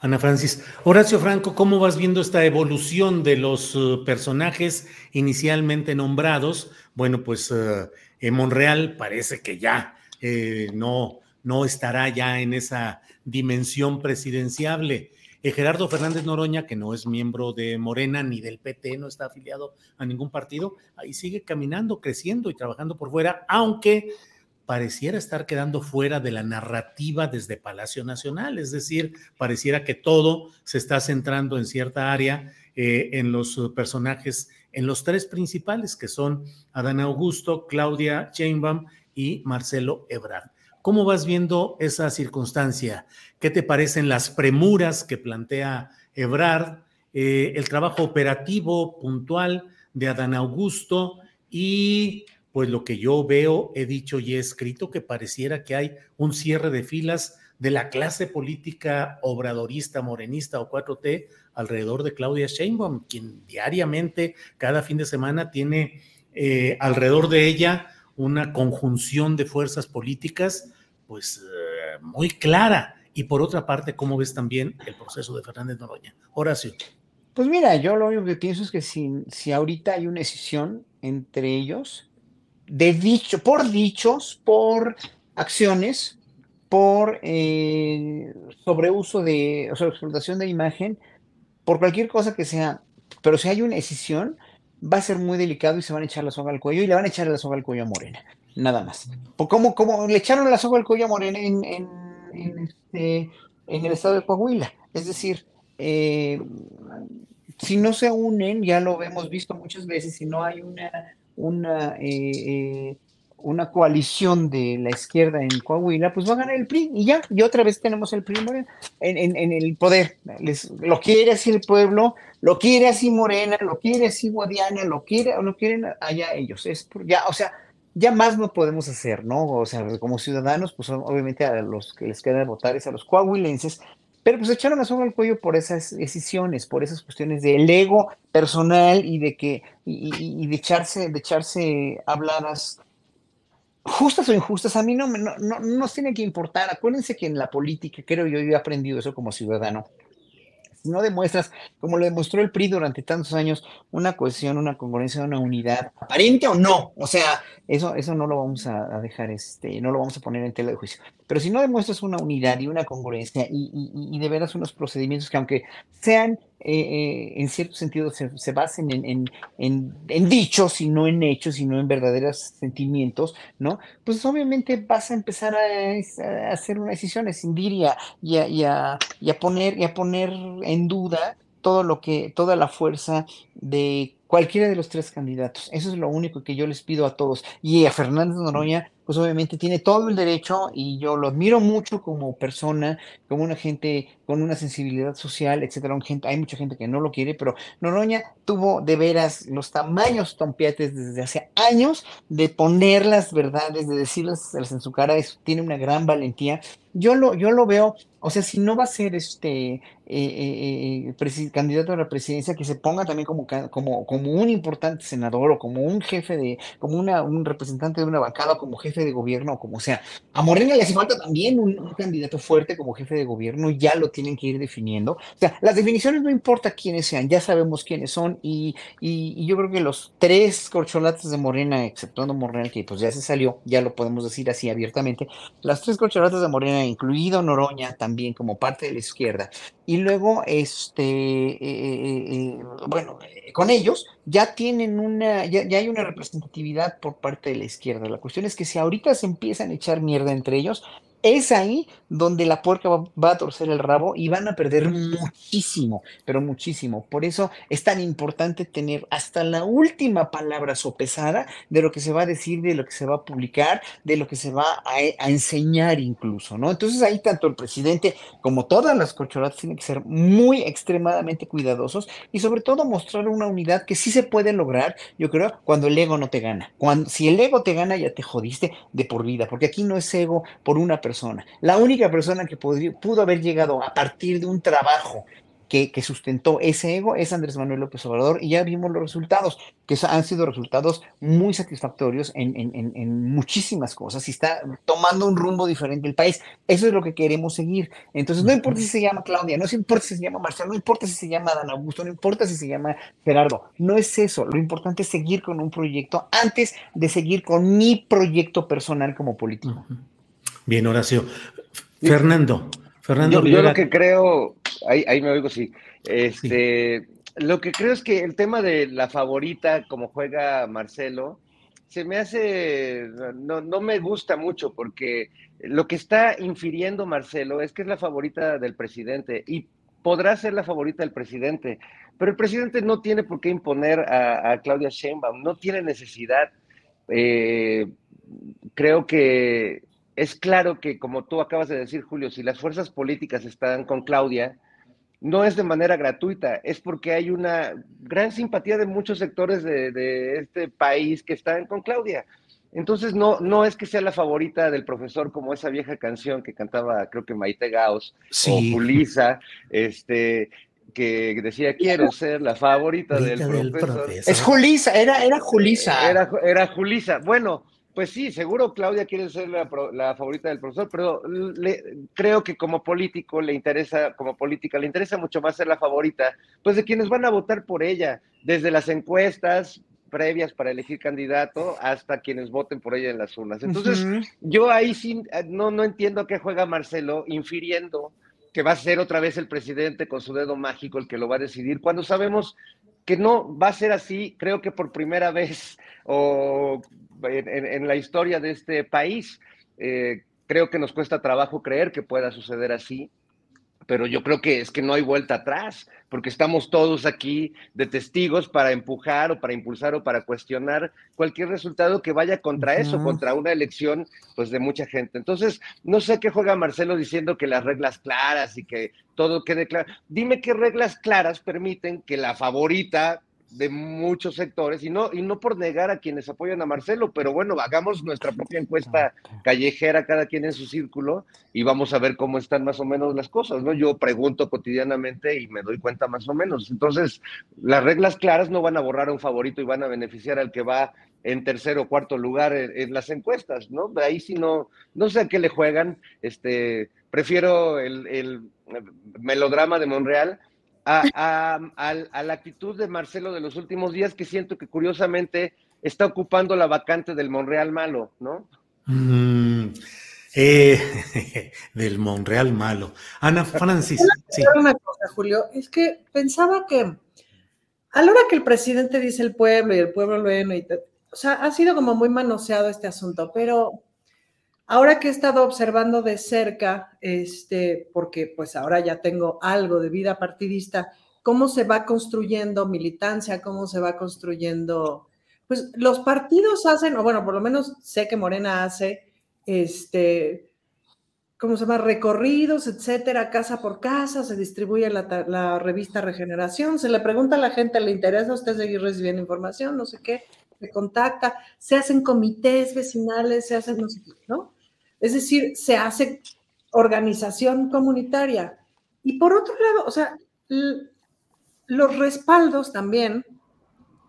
Ana Francis. Horacio Franco, ¿cómo vas viendo esta evolución de los uh, personajes inicialmente nombrados? Bueno, pues en Monreal parece que ya eh, no, no estará ya en esa dimensión presidenciable. Eh, Gerardo Fernández Noroña, que no es miembro de Morena ni del PT, no está afiliado a ningún partido, ahí sigue caminando, creciendo y trabajando por fuera, aunque pareciera estar quedando fuera de la narrativa desde Palacio Nacional, es decir, pareciera que todo se está centrando en cierta área, eh, en los personajes, en los tres principales, que son Adán Augusto, Claudia Sheinbaum y Marcelo Ebrard. ¿Cómo vas viendo esa circunstancia? ¿Qué te parecen las premuras que plantea Ebrard, eh, el trabajo operativo puntual de Adán Augusto y pues lo que yo veo, he dicho y he escrito, que pareciera que hay un cierre de filas de la clase política obradorista, morenista o 4T alrededor de Claudia Sheinbaum, quien diariamente, cada fin de semana, tiene eh, alrededor de ella una conjunción de fuerzas políticas, pues eh, muy clara. Y por otra parte, ¿cómo ves también el proceso de Fernández Noroña? Horacio. Pues mira, yo lo único que pienso es que si, si ahorita hay una decisión entre ellos, de dicho, por dichos, por acciones, por eh, sobreuso de, o sea, explotación de imagen, por cualquier cosa que sea. Pero si hay una decisión, va a ser muy delicado y se van a echar la soga al cuello y le van a echar la soga al cuello a Morena, nada más. ¿Cómo, cómo le echaron la soga al cuello a Morena en, en, este, en el estado de Coahuila? Es decir, eh, si no se unen, ya lo hemos visto muchas veces, si no hay una, una, eh, eh, una coalición de la izquierda en Coahuila, pues va a ganar el PRI y ya, y otra vez tenemos el PRI en, en, el poder. Lo quiere así el pueblo, lo quiere así Morena, lo quiere así Guadiana, lo quiere o lo quieren allá ellos. Es ya, o sea, ya más no podemos hacer, ¿no? O sea, como ciudadanos, pues obviamente a los que les queda votar es a los coahuilenses, pero pues echaron la soga al cuello por esas decisiones, por esas cuestiones del ego personal y de que, y, de echarse, de echarse habladas justas o injustas, a mí no, no, no, nos tiene que importar. Acuérdense que en la política, creo yo, yo he aprendido eso como ciudadano. Si no demuestras, como lo demostró el PRI durante tantos años, una cohesión, una congruencia, una unidad, aparente o no, o sea, eso, eso no lo vamos a, dejar, este, no lo vamos a poner en tela de juicio. Pero si no demuestras una unidad y una congruencia y, de veras unos procedimientos que aunque sean eh, eh, en cierto sentido se, basen en, en, dichos y no en hechos y no en verdaderos sentimientos, ¿no? Pues obviamente vas a empezar a, hacer una decisión, a escindir y a, y a, poner, y a poner en duda todo lo que, toda la fuerza de cualquiera de los tres candidatos. Eso es lo único que yo les pido a todos. Y a Fernández Noroña, pues obviamente tiene todo el derecho y yo lo admiro mucho como persona, como una gente con una sensibilidad social, etcétera. Hay mucha gente que no lo quiere, pero Noroña tuvo de veras los tamaños tompiates desde hace años de poner las verdades, de decirlas en su cara. Eso tiene una gran valentía. Yo lo, yo lo veo, o sea, si no va a ser este eh, eh, eh candidato a la presidencia, que se ponga también como, como, como un importante senador o como un jefe de, como una, un representante de una bancada, como jefe de gobierno como sea. A Morena le hace falta también un, candidato fuerte como jefe de gobierno, ya lo tienen que ir definiendo. O sea, las definiciones no importa quiénes sean, ya sabemos quiénes son y, y, yo creo que los tres corcholates de Morena, exceptuando Morena, que pues ya se salió, ya lo podemos decir así abiertamente, las tres corcholates de Morena, incluido Noroña también como parte de la izquierda, y luego, este, eh, eh, eh, bueno, con ellos ya tienen una, ya, ya, hay una representatividad por parte de la izquierda. La cuestión es que si ahorita se empiezan a echar mierda entre ellos, es ahí donde la puerca va, a torcer el rabo y van a perder muchísimo, pero muchísimo. Por eso es tan importante tener hasta la última palabra sopesada de lo que se va a decir, de lo que se va a publicar, de lo que se va a, enseñar incluso, ¿no? Entonces ahí tanto el presidente como todas las corcholatas tienen que ser muy extremadamente cuidadosos y sobre todo mostrar una unidad que sí se puede lograr, yo creo, cuando el ego no te gana. Cuando, si el ego te gana, ya te jodiste de por vida, porque aquí no es ego por una persona. La única persona que pudo haber llegado a partir de un trabajo que, sustentó ese ego es Andrés Manuel López Obrador y ya vimos los resultados, que han sido resultados muy satisfactorios en, muchísimas cosas y está tomando un rumbo diferente el país. Eso es lo que queremos seguir. Entonces, no importa si se llama Claudia, no importa si se llama Marcelo, no importa si se llama Dan Augusto, no importa si se llama Gerardo, no es eso. Lo importante es seguir con un proyecto antes de seguir con mi proyecto personal como político. Bien, Horacio. Fernando, Fernando. Yo, lo que creo, ahí, me oigo, sí. Este, Lo que creo es que el tema de la favorita, como juega Marcelo, se me hace, no, no me gusta mucho porque lo que está infiriendo Marcelo es que es la favorita del presidente y podrá ser la favorita del presidente, pero el presidente no tiene por qué imponer a, Claudia Sheinbaum, no tiene necesidad. Eh, creo que es claro que, como tú acabas de decir, Julio, si las fuerzas políticas están con Claudia, no es de manera gratuita, es porque hay una gran simpatía de muchos sectores de, este país que están con Claudia. Entonces, no, no es que sea la favorita del profesor como esa vieja canción que cantaba, creo que Maite Gaos o Julisa, este, que decía, quiero ser la favorita del, profesor. Es Julisa, era, era Julisa. Era, era Julisa. Bueno, pues sí, seguro Claudia quiere ser la, favorita del profesor, pero creo que como político le interesa, como política, le interesa mucho más ser la favorita, pues de quienes van a votar por ella, desde las encuestas previas para elegir candidato hasta quienes voten por ella en las urnas. Entonces, yo ahí sí no, no entiendo a qué juega Marcelo, infiriendo que va a ser otra vez el presidente con su dedo mágico el que lo va a decidir, cuando sabemos que no va a ser así, creo que por primera vez o en, la historia de este país. Eh, creo que nos cuesta trabajo creer que pueda suceder así, pero yo creo que es que no hay vuelta atrás, porque estamos todos aquí de testigos para empujar o para impulsar o para cuestionar cualquier resultado que vaya contra eso, contra una elección pues de mucha gente. Entonces, no sé qué juega Marcelo diciendo que las reglas claras y que todo quede claro. Dime qué reglas claras permiten que la favorita de muchos sectores y no, y no por negar a quienes apoyan a Marcelo, pero bueno, hagamos nuestra propia encuesta callejera, cada quien en su círculo, y vamos a ver cómo están más o menos las cosas, ¿no? Yo pregunto cotidianamente y me doy cuenta más o menos. Entonces, las reglas claras no van a borrar a un favorito y van a beneficiar al que va en tercer o cuarto lugar en, las encuestas, ¿no? De ahí sí no, no sé a qué le juegan, este, prefiero el, el melodrama de Monreal, a, la actitud de Marcelo de los últimos días, que siento que curiosamente está ocupando la vacante del Monreal malo, ¿no? Mm, eh, del Monreal malo. Ana Francis. Sí. Una cosa, Julio, es que pensaba que a la hora que el presidente dice el pueblo y el pueblo lo y, o sea, ha sido como muy manoseado este asunto, pero Ahora que he estado observando de cerca, este, porque pues ahora ya tengo algo de vida partidista, cómo se va construyendo militancia, cómo se va construyendo, pues los partidos hacen, o bueno, por lo menos sé que Morena hace, este, ¿cómo se llama? Recorridos, etcétera, casa por casa, se distribuye la, la, revista Regeneración, se le pregunta a la gente, ¿le interesa a usted seguir recibiendo información? No sé qué, se contacta, se hacen comités vecinales, se hacen, no sé qué, ¿no? Es decir, se hace organización comunitaria. Y por otro lado, o sea, los respaldos también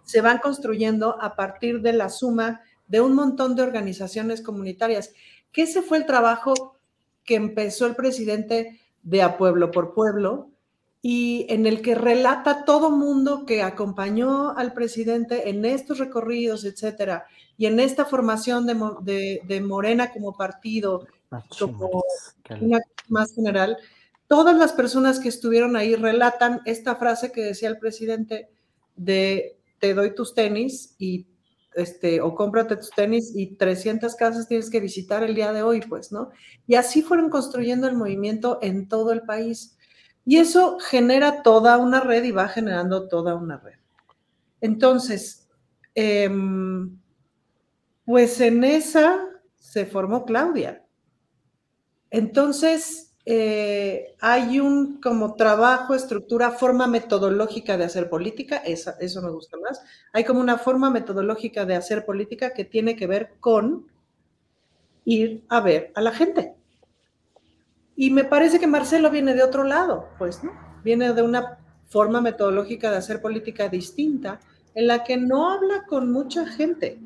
se van construyendo a partir de la suma de un montón de organizaciones comunitarias, que ese fue el trabajo que empezó el presidente de A Pueblo por Pueblo y en el que relata todo mundo que acompañó al presidente en estos recorridos, etcétera, y en esta formación de, Morena como partido, como una más general, todas las personas que estuvieron ahí relatan esta frase que decía el presidente de te doy tus tenis y este, o cómprate tus tenis y 300 casas tienes que visitar el día de hoy, pues, ¿no? Y así fueron construyendo el movimiento en todo el país. Y eso genera toda una red y va generando toda una red. Entonces, eh, pues en esa se formó Claudia. Entonces, eh, hay un como trabajo, estructura, forma metodológica de hacer política, eso me gusta más. Hay como una forma metodológica de hacer política que tiene que ver con ir a ver a la gente. Y me parece que Marcelo viene de otro lado, pues, ¿no? Viene de una forma metodológica de hacer política distinta, en la que no habla con mucha gente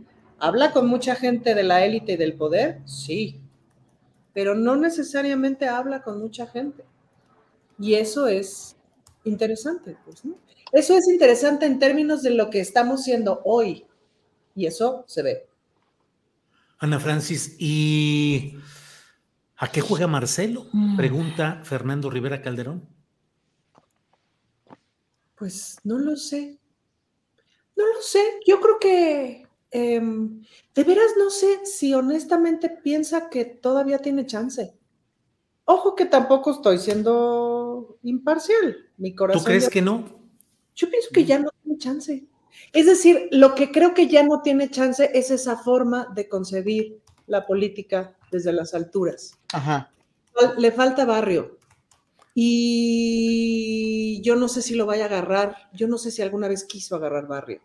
¿Habla con mucha gente de la élite y del poder? Sí, pero no necesariamente habla con mucha gente. Y eso es interesante, pues, ¿no? Eso es interesante en términos de lo que estamos siendo hoy. Y eso se ve. Ana Francis, ¿y a qué juega Marcelo? Mm. Pregunta Fernando Rivera Calderón. Pues no lo sé. No lo sé. Yo creo que Em, de veras no sé si honestamente piensa que todavía tiene chance. Ojo que tampoco estoy siendo imparcial. Mi corazón. ¿Tú crees que no? Yo pienso que ya no tiene chance. Es decir, lo que creo que ya no tiene chance es esa forma de concebir la política desde las alturas. Ajá. Le falta barrio. Y yo no sé si lo vaya a agarrar. Yo no sé si alguna vez quiso agarrar barrio.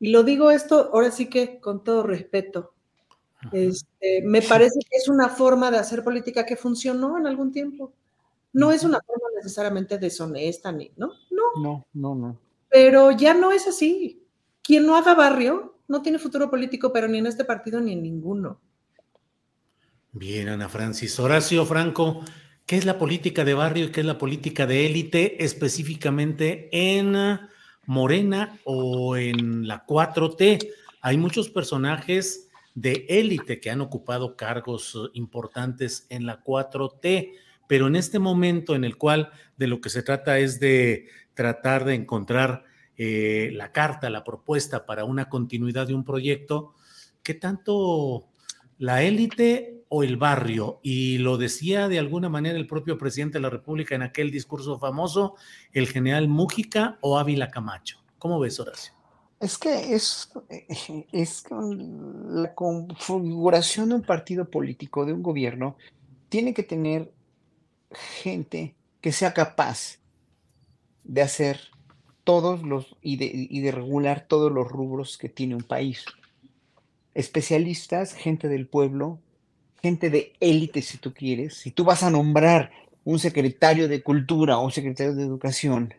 Y lo digo esto ahora sí que con todo respeto. Este, me parece que es una forma de hacer política que funcionó en algún tiempo. No es una forma necesariamente deshonesta, ni, ¿no? No. No, no, no. Pero ya no es así. Quien no haga barrio no tiene futuro político, pero ni en este partido ni en ninguno. Bien, Ana Francis. Horacio Franco, ¿qué es la política de barrio y qué es la política de élite específicamente en Morena o en la 4T. Hay muchos personajes de élite que han ocupado cargos eh, importantes en la 4T, pero en este momento en el cual de lo que se trata es de tratar de encontrar eh, la carta, la propuesta para una continuidad de un proyecto, ¿qué tanto la élite o el barrio. Y lo decía de alguna manera el propio presidente de la República en aquel discurso famoso, el general Mújica o Ávila Camacho. ¿Cómo ves, Horacio? Es que es, es la configuración de un partido político, de un gobierno, tiene que tener gente que sea capaz de hacer todos los y de, y de regular todos los rubros que tiene un país especialistas, gente del pueblo, gente de élite si tú quieres. Si tú vas a nombrar un secretario de cultura o un secretario de educación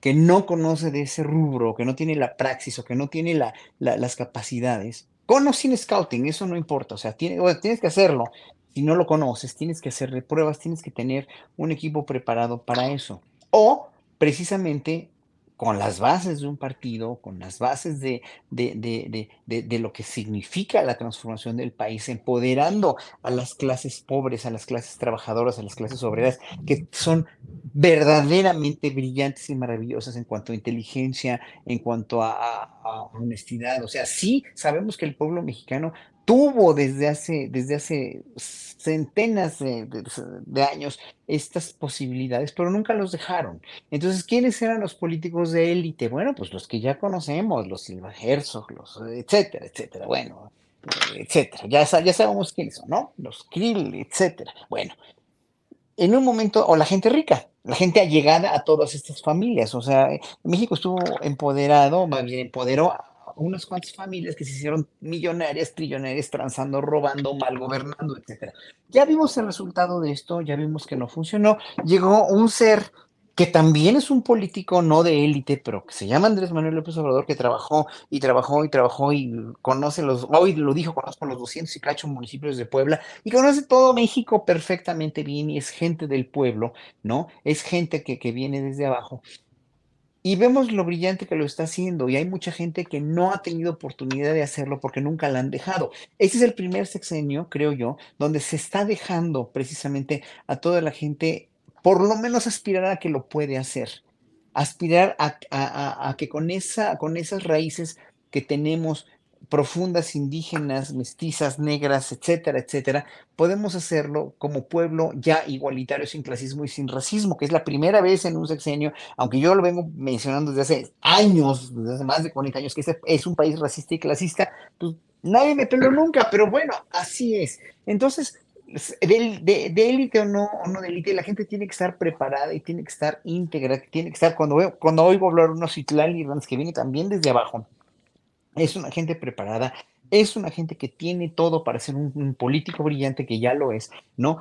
que no conoce de ese rubro, que no tiene la praxis o que no tiene la, las capacidades, con o sin scouting, eso no importa, o sea, tiene, tienes que hacerlo. Si no lo conoces, tienes que hacerle pruebas, tienes que tener un equipo preparado para eso. O precisamente con las bases de un partido, con las bases de, de, lo que significa la transformación del país, empoderando a las clases pobres, a las clases trabajadoras, a las clases obreras, que son verdaderamente brillantes y maravillosas en cuanto a inteligencia, en cuanto a, a honestidad. O sea, sí sabemos que el pueblo mexicano tuvo desde hace, desde hace centenas de, años estas posibilidades, pero nunca los dejaron. Entonces, ¿quiénes eran los políticos de élite? Bueno, pues los que ya conocemos, los Silva Herzog, los etcétera, etcétera, bueno, etcétera. Ya, ya sabemos quiénes son, ¿no? Los Krill, etcétera. Bueno, en un momento, o la gente rica, la gente allegada a todas estas familias. O sea, México estuvo empoderado, más bien empoderó unas cuantas familias que se hicieron millonarias, trillonarias, transando, robando, mal gobernando, etc. Ya vimos el resultado de esto, ya vimos que no funcionó. Llegó un ser que también es un político no de élite, pero que se llama Andrés Manuel López Obrador, que trabajó y trabajó y trabajó y conoce los, hoy lo dijo, conozco los 200 y cacho municipios de Puebla y conoce todo México perfectamente bien y es gente del pueblo, ¿no? Es gente que, que viene desde abajo y vemos lo brillante que lo está haciendo y hay mucha gente que no ha tenido oportunidad de hacerlo porque nunca la han dejado. Ese es el primer sexenio, creo yo, donde se está dejando precisamente a toda la gente por lo menos aspirar a que lo puede hacer, aspirar a, a que con, esa, con esas raíces que tenemos profundas indígenas, mestizas, negras, etcétera, etcétera, podemos hacerlo como pueblo ya igualitario, sin clasismo y sin racismo, que es la primera vez en un sexenio, aunque yo lo vengo mencionando desde hace años, desde hace más de 40 años, que este es un país racista y clasista, pues nadie me peló nunca, pero bueno, así es. Entonces, de, élite o no, o no de élite, la gente tiene que estar preparada y tiene que estar íntegra, tiene que estar, cuando, veo, cuando oigo hablar unos Citlali que viene también desde abajo, es una gente preparada, es una gente que tiene todo para ser un, político brillante, que ya lo es, ¿no?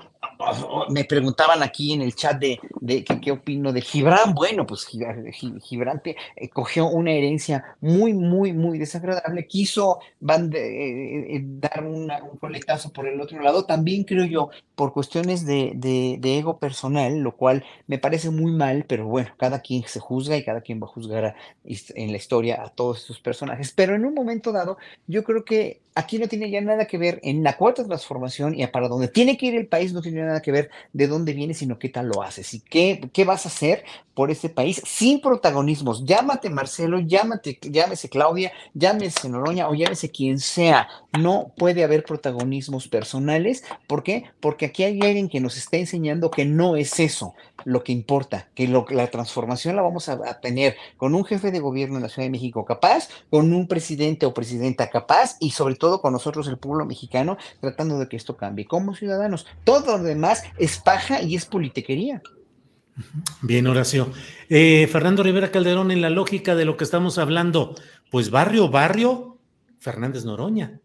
Me preguntaban aquí en el chat de, de qué opino de Gibran. Bueno, pues Gibran eh, cogió una herencia muy, muy, muy desagradable. Quiso van eh, eh, dar un coletazo por el otro lado. También creo yo, por cuestiones de, de, ego personal, lo cual me parece muy mal, pero bueno, cada quien se juzga y cada quien va a juzgar en la historia a todos sus personajes. Pero en un momento dado, yo creo que que aquí no tiene ya nada que ver en la cuarta transformación y para donde tiene que ir el país no tiene nada que ver de dónde viene, sino qué tal lo haces y qué, qué vas a hacer por este país sin protagonismos. Llámate Marcelo, llámate, llámese Claudia, llámese Noroña o llámese quien sea. No puede haber protagonismos personales. ¿Por qué? Porque aquí hay alguien que nos está enseñando que no es eso lo que importa, que la transformación la vamos a, tener con un jefe de gobierno en la Ciudad de México capaz, con un presidente o presidenta capaz y sobre todo con nosotros el pueblo mexicano tratando de que esto cambie como ciudadanos. Todo lo demás es paja y es politiquería. Bien, Horacio. Eh, Fernando Rivera Calderón, en la lógica de lo que estamos hablando, pues barrio, barrio, Fernández Noroña.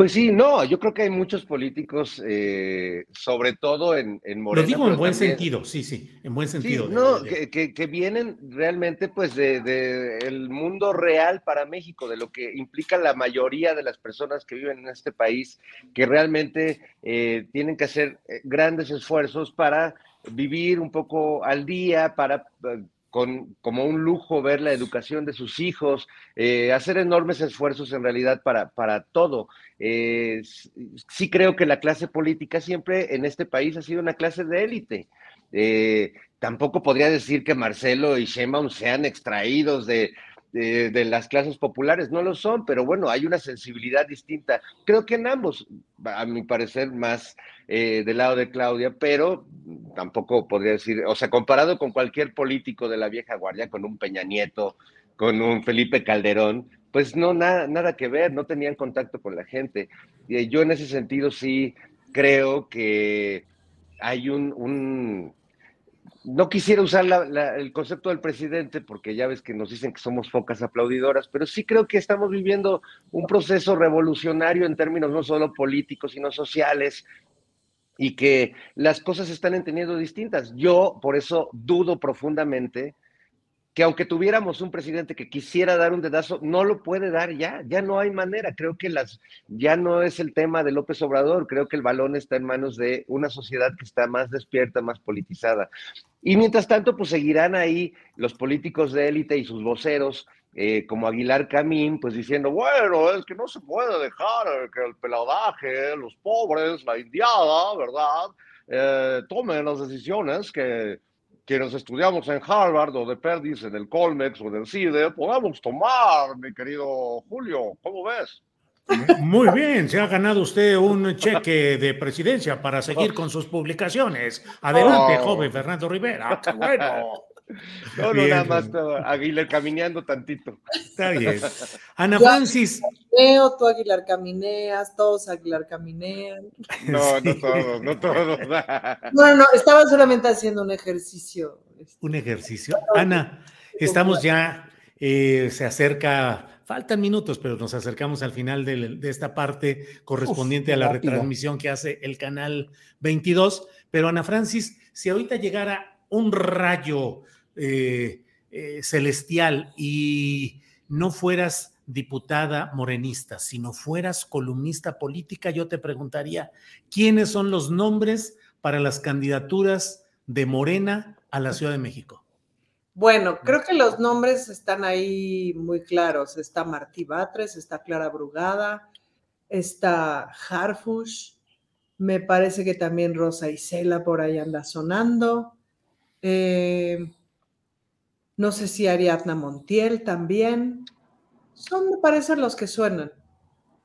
Pues sí, no, yo creo que hay muchos políticos, eh, sobre todo en, en Morena. Lo digo en buen sentido, sí, sí, en buen sentido. no, Que, que, vienen realmente pues de, de, el mundo real para México, de lo que implica la mayoría de las personas que viven en este país, que realmente eh, tienen que hacer eh, grandes esfuerzos para vivir un poco al día, para con, como un lujo ver la educación de sus hijos, eh, hacer enormes esfuerzos en realidad para, para todo. Eh, sí creo que la clase política siempre en este país ha sido una clase de élite. Eh, tampoco podría decir que Marcelo y Sheinbaum sean extraídos de, de, las clases populares, no lo son, pero bueno, hay una sensibilidad distinta. Creo que en ambos, a mi parecer, más eh, del lado de Claudia, pero tampoco podría decir, o sea, comparado con cualquier político de la vieja guardia, con un Peña Nieto, con un Felipe Calderón, pues no, nada, nada que ver, no tenían contacto con la gente. Y yo en ese sentido sí creo que hay un no quisiera usar el concepto del presidente porque ya ves que nos dicen que somos focas aplaudidoras, pero sí creo que estamos viviendo un proceso revolucionario en términos no solo políticos, sino sociales, y que las cosas se están entendiendo distintas. Yo por eso dudo profundamente que aunque tuviéramos un presidente que quisiera dar un dedazo, no lo puede dar ya, ya no hay manera. Creo que las, ya no es el tema de López Obrador, creo que el balón está en manos de una sociedad que está más despierta, más politizada. Y mientras tanto, pues seguirán ahí los políticos de élite y sus voceros, eh, como Aguilar Camín, pues diciendo, bueno, es que no se puede dejar que el peladaje, los pobres, la indiada, ¿verdad? Eh, tomen las decisiones que quienes estudiamos en Harvard o de Perdis, en el Colmex o en el CIDE, podamos tomar, mi querido Julio. ¿Cómo ves? Muy bien, se ha ganado usted un cheque de presidencia para seguir con sus publicaciones. Adelante, oh. joven Fernando Rivera. ¡Qué bueno! No, no, nada más Aguilar caminando tantito. Está bien. Ana Francis. Camineo, tú Aguilar camineas, todos Aguilar caminean. No, no todos, no todos. No, no, estaba solamente haciendo un ejercicio. Este. Un ejercicio. Ana, estamos ya, eh, se acerca, faltan minutos, pero nos acercamos al final de, esta parte correspondiente a la retransmisión que hace el canal 22. Pero Ana Francis, si ahorita llegara un rayo eh, eh, celestial y no fueras diputada morenista, sino fueras columnista política, yo te preguntaría, ¿quiénes son los nombres para las candidaturas de Morena a la Ciudad de México? Bueno, creo que los nombres están ahí muy claros. Está Martí Batres, está Clara Brugada, está Harfush, me parece que también Rosa Isela por ahí anda sonando. Eh, no sé si Ariadna Montiel también. Son, me parece, los que suenan.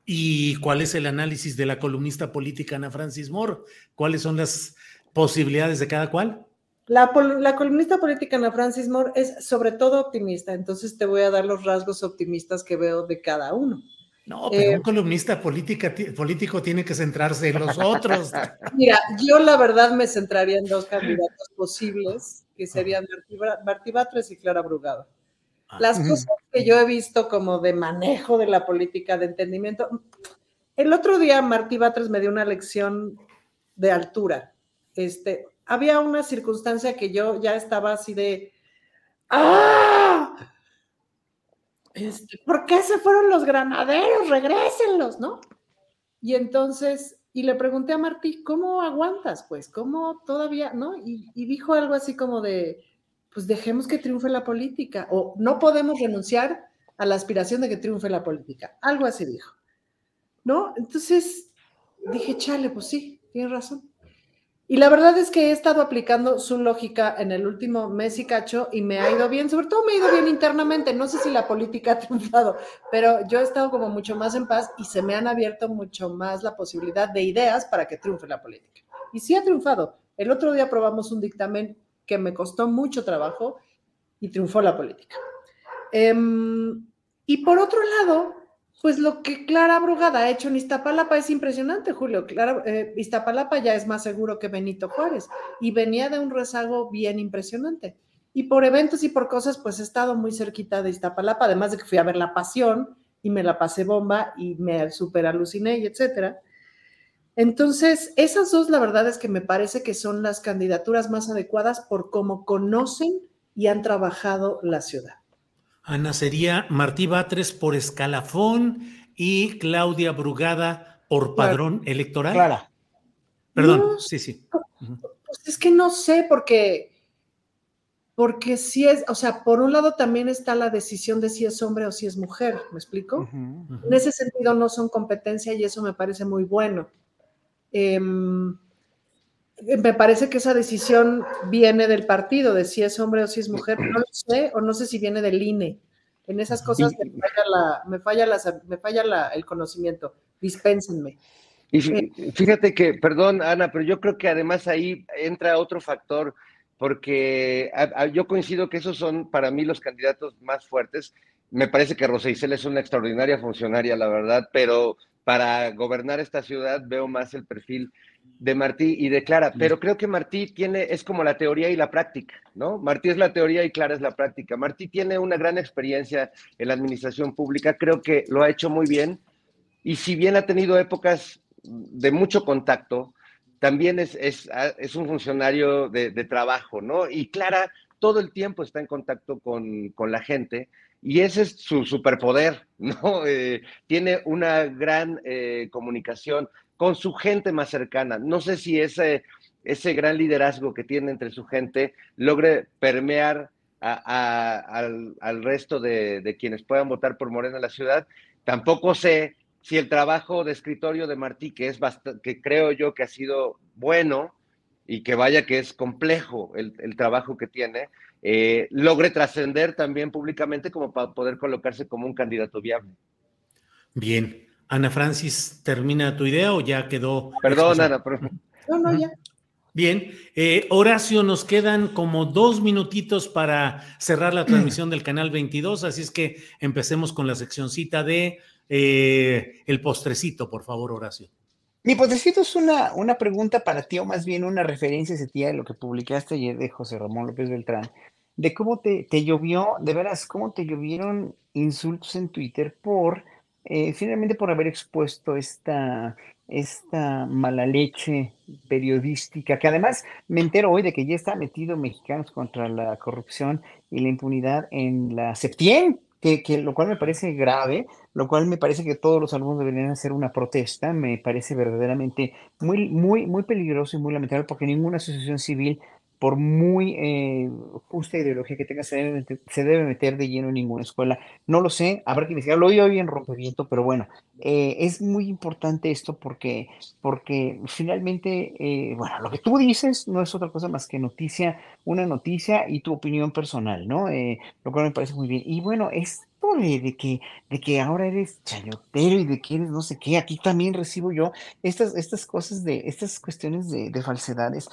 ¿Y cuál es el análisis de la columnista política Ana Francis Moore? ¿Cuáles son las posibilidades de cada cual? La, la, columnista política Ana Francis Moore es sobre todo optimista, entonces te voy a dar los rasgos optimistas que veo de cada uno. No, pero un eh, columnista política, político tiene que centrarse en los otros. Mira, yo la verdad me centraría en dos candidatos posibles que serían Martí Batres y Clara Brugada. Ah. Las cosas que yo he visto como de manejo de la política, de entendimiento. El otro día Martí Batres me dio una lección de altura. Este, había una circunstancia que yo ya estaba así de, ¡ah! Este, ¿Por qué se fueron los granaderos? Regrésenlos, ¿no? Y entonces y le pregunté a Martí, ¿cómo aguantas? Pues, ¿cómo todavía, no? Y, dijo algo así como de, pues dejemos que triunfe la política, o no podemos renunciar a la aspiración de que triunfe la política. Algo así dijo. ¿No? Entonces dije, chale, pues sí, tienes razón. Y la verdad es que he estado aplicando su lógica en el último mes y cacho y me ha ido bien, sobre todo me ha ido bien internamente. No sé si la política ha triunfado, pero yo he estado como mucho más en paz y se me han abierto mucho más la posibilidad de ideas para que triunfe la política. Y sí ha triunfado. El otro día aprobamos un dictamen que me costó mucho trabajo y triunfó la política. Em, y por otro lado, pues lo que Clara Brugada ha hecho en Iztapalapa es impresionante, Julio. Clara, eh, Iztapalapa ya es más seguro que Benito Juárez y venía de un rezago bien impresionante. Y por eventos y por cosas, pues he estado muy cerquita de Iztapalapa, además de que fui a ver La Pasión y me la pasé bomba y me super aluciné y etcétera. Entonces, esas dos, la verdad es que me parece que son las candidaturas más adecuadas por cómo conocen y han trabajado la ciudad. Ana, sería Martí Batres por escalafón y Claudia Brugada por padrón electoral. Clara. Perdón, sí, sí. Pues es que no sé, porque, porque si es, o sea, por un lado también está la decisión de si es hombre o si es mujer, ¿me explico? En ese sentido no son competencia y eso me parece muy bueno. Em, me parece que esa decisión viene del partido, de si es hombre o si es mujer, no lo sé, o no sé si viene del INE. En esas cosas me falla, la, me falla, la, me falla la, el conocimiento. Dispénsenme. Y fíjate que, perdón, Ana, pero yo creo que además ahí entra otro factor, porque yo coincido que esos son para mí los candidatos más fuertes. Me parece que Rosa es una extraordinaria funcionaria, la verdad, pero para gobernar esta ciudad veo más el perfil de Martí y de Clara, pero creo que Martí tiene, es como la teoría y la práctica, ¿no? Martí es la teoría y Clara es la práctica. Martí tiene una gran experiencia en la administración pública, creo que lo ha hecho muy bien, y si bien ha tenido épocas de mucho contacto, también es, es, es un funcionario de, trabajo, ¿no? Y Clara todo el tiempo está en contacto con, con la gente, y ese es su superpoder, ¿no? Eh, tiene una gran eh, comunicación con su gente más cercana. No sé si ese, ese gran liderazgo que tiene entre su gente logre permear al, resto de, quienes puedan votar por Morena en la ciudad. Tampoco sé si el trabajo de escritorio de Martí, que es que creo yo que ha sido bueno y que vaya que es complejo el, trabajo que tiene, eh, logre trascender también públicamente como para poder colocarse como un candidato viable. Bien, Ana Francis, ¿termina tu idea o ya quedó? Perdón, Ana, pero... No, no, ya. Bien, eh, Horacio, nos quedan como dos minutitos para cerrar la transmisión del canal 22, así es que empecemos con la seccioncita de eh, el postrecito, por favor, Horacio. Mi postrecito es una, una pregunta para ti, o más bien una referencia a ti de lo que publicaste ayer de José Ramón López Beltrán, de cómo te, te llovió, de veras, cómo te llovieron insultos en Twitter por eh, finalmente por haber expuesto esta, esta mala leche periodística, que además me entero hoy de que ya está metido Mexicanos contra la corrupción y la impunidad en la Septien, que, que, lo cual me parece grave, lo cual me parece que todos los alumnos deberían hacer una protesta, me parece verdaderamente muy, muy, muy peligroso y muy lamentable porque ninguna asociación civil por muy eh, justa ideología que tenga, se debe, meter, de lleno en ninguna escuela. No lo sé, habrá que investigar. Lo oí hoy en rompimiento, pero bueno, eh, es muy importante esto porque, porque finalmente, eh, bueno, lo que tú dices no es otra cosa más que noticia, una noticia y tu opinión personal, ¿no? lo cual me parece muy bien. Y bueno, esto de, que, de que ahora eres chayotero y de que eres no sé qué, aquí también recibo yo estas, estas cosas de, estas cuestiones de, de falsedades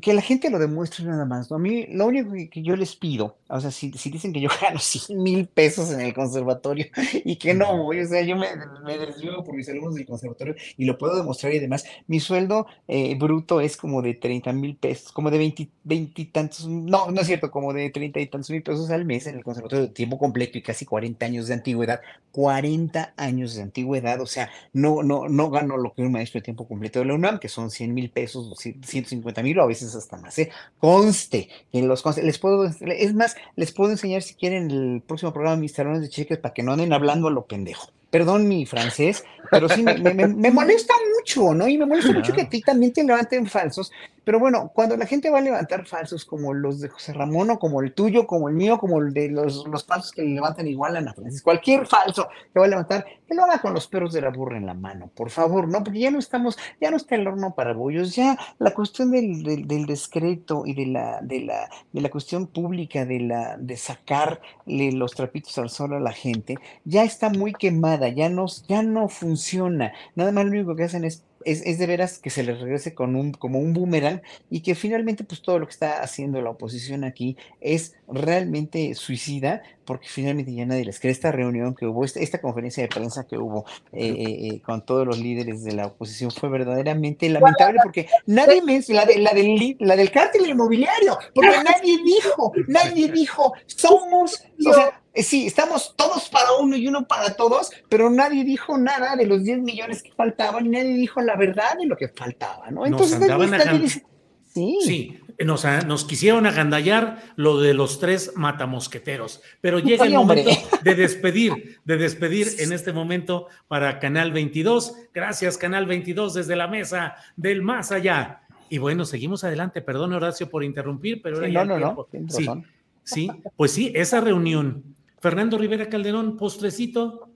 que, la gente lo demuestre nada más. ¿no? A mí lo único que, yo les pido, o sea, si, si, dicen que yo gano 100 mil pesos en el conservatorio y que no o sea, yo me, me desvivo por mis alumnos del conservatorio y lo puedo demostrar y demás, mi sueldo eh, bruto es como de 30 mil pesos, como de 20, 20 y tantos, no, no es cierto, como de 30 y tantos mil pesos al mes en el conservatorio de tiempo completo y casi 40 años de antigüedad, 40 años de antigüedad, o sea, no, no, no gano lo que un maestro de tiempo completo de la UNAM, que son 100 mil pesos, 150 mil o veces hasta más, ¿eh? Conste, en los les puedo, es más, les puedo enseñar si quieren el próximo programa mis talones de cheques para que no anden hablando a lo pendejo. Perdón mi francés, pero sí me, me molesta mucho, ¿no? Y me molesta mucho que a ti también te levanten falsos, pero bueno, cuando la gente va a levantar falsos como los de José Ramón o como el tuyo, como el mío, como el de los, los falsos que le levantan igual a Ana Francis, cualquier falso que va a levantar, que lo haga con los perros de la burra en la mano, por favor, ¿no? Porque ya no estamos, ya no está el horno para bollos, ya la cuestión del, del, del discreto y de la, de la, de la cuestión pública, de la, de sacarle los trapitos al sol a la gente, ya está muy quemada, ya no, ya no funciona. Nada más lo único que hacen es es, de veras que se les regrese con un, como un boomerang y que finalmente pues todo lo que está haciendo la oposición aquí es realmente suicida porque finalmente ya nadie les cree esta reunión que hubo, esta, conferencia de prensa que hubo eh, eh, eh, con todos los líderes de la oposición fue verdaderamente lamentable porque nadie me la, de, la, del, la del cártel inmobiliario, porque nadie dijo, nadie dijo, somos, o sea, sí, estamos todos para uno y uno para todos, pero nadie dijo nada de los 10 millones que faltaban y nadie dijo la verdad de lo que faltaba, ¿no? Entonces, nadie, dice, sí. sí. Nos, nos, quisieron agandallar lo de los tres matamosqueteros, pero llega el momento de despedir, de despedir en este momento para Canal 22. Gracias, Canal 22, desde la mesa del más allá. Y bueno, seguimos adelante. Perdón, Horacio, por interrumpir, pero no, no, no, sí, sí, pues sí, esa reunión Fernando Rivera Calderón, postrecito.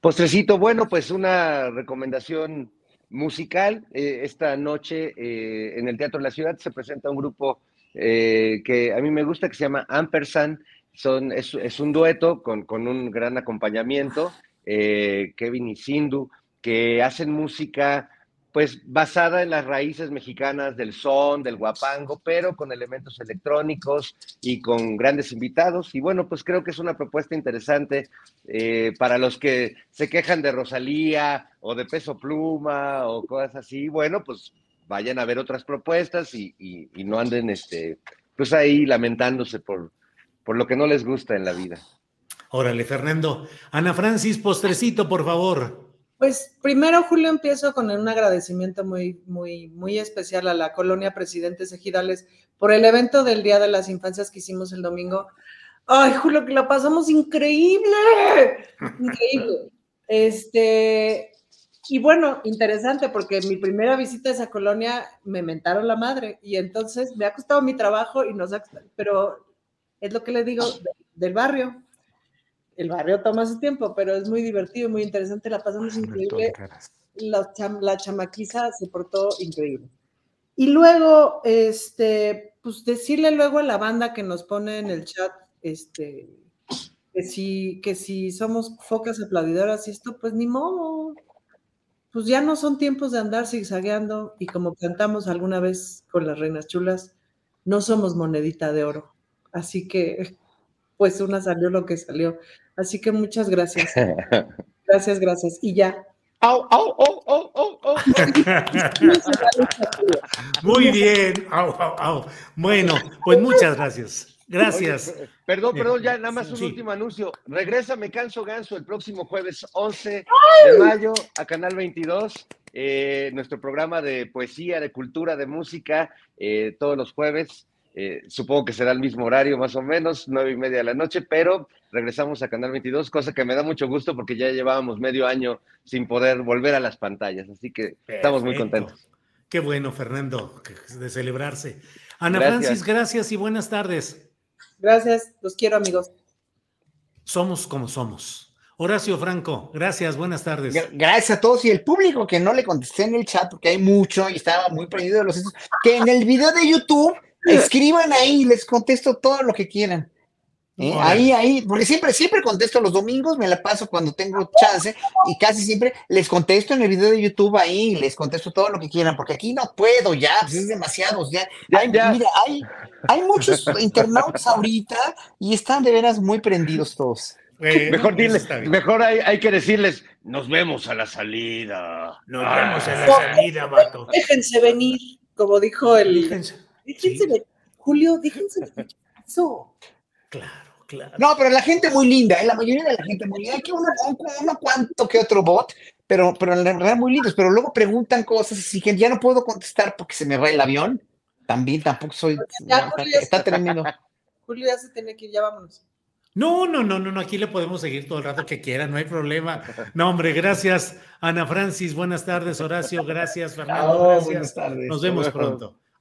Postrecito, bueno, pues una recomendación musical. Eh, esta noche eh, en el Teatro de la Ciudad se presenta un grupo eh, que a mí me gusta, que se llama Ampersand, son, es, es un dueto con, con, un gran acompañamiento, Kevin y Sindhu, que hacen música pues basada en las raíces mexicanas del son, del guapango, pero con elementos electrónicos y con grandes invitados. Y bueno, pues creo que es una propuesta interesante eh, para los que se quejan de Rosalía o de Peso Pluma o cosas así. Bueno, pues vayan a ver otras propuestas y, y, y no anden este, pues ahí lamentándose por, por lo que no les gusta en la vida. Órale, Fernando. Ana Francis, postrecito, por favor. Pues primero, Julio, empiezo con un agradecimiento muy, muy, muy especial a la colonia Presidentes Ejidales por el evento del Día de las Infancias que hicimos el domingo. Ay, Julio, que la pasamos increíble, increíble. Este, y bueno, interesante porque mi primera visita a esa colonia me mentaron la madre y entonces me ha costado mi trabajo y nos ha pero es lo que le digo del barrio el barrio toma su tiempo, pero es muy divertido, muy interesante, la pasamos increíble. La, cham, la chamaquiza se portó increíble. Y luego, este, pues decirle luego a la banda que nos pone en el chat, este, que si, que si somos focas aplaudidoras y esto, pues ni modo. Pues ya no son tiempos de andar zigzagueando y como cantamos alguna vez con las reinas chulas, no somos monedita de oro. Así que, pues una salió lo que salió. Así que muchas gracias. Gracias, gracias. Y ya. ¡Au, au, au, au, au, au! Muy bien. Au, au, au. Bueno, pues muchas gracias. Gracias. Oye, perdón, perdón, ya nada más un sí. último anuncio. Regresa Me Canso Ganso el próximo jueves 11 de mayo a Canal 22. Eh, nuestro programa de poesía, de cultura, de música, eh, todos los jueves. Eh, supongo que será el mismo horario, más o menos, nueve y media de la noche, pero regresamos a Canal 22, cosa que me da mucho gusto porque ya llevábamos medio año sin poder volver a las pantallas, así que Perfecto. estamos muy contentos. Qué bueno, Fernando, de celebrarse. Ana gracias. Francis, gracias y buenas tardes. Gracias, los quiero amigos. Somos como somos. Horacio Franco, gracias, buenas tardes. Gracias a todos y el público que no le contesté en el chat porque hay mucho y estaba muy prendido de los que en el video de YouTube escriban ahí, les contesto todo lo que quieran. ¿Eh? Ahí, ahí, porque siempre, siempre contesto los domingos, me la paso cuando tengo chance y casi siempre les contesto en el video de YouTube ahí, les contesto todo lo que quieran, porque aquí no puedo ya, pues es demasiados, ya. ya, hay, ya. Mira, hay, hay muchos internautas ahorita y están de veras muy prendidos todos. Eh, mejor diles, mejor hay, hay, que decirles, nos vemos a la salida. Nos ah. vemos a la salida, vato. Déjense venir, como dijo el. Déjense, déjense sí. Julio, déjense eso. Claro. Claro. No, pero la gente muy linda, ¿eh? la mayoría de la gente muy linda. Hay que uno, uno cuanto que otro bot, pero, pero en verdad muy lindos. Pero luego preguntan cosas así que ya no puedo contestar porque se me va el avión. También tampoco soy. Ya, no, Julio, está, está tremendo. Julio ya se tiene que ir, ya vámonos. No, no, no, no, no, aquí le podemos seguir todo el rato que quiera, no hay problema. No, hombre, gracias, Ana Francis, buenas tardes, Horacio, gracias, Fernando, Oh, gracias. buenas tardes. Nos vemos pronto.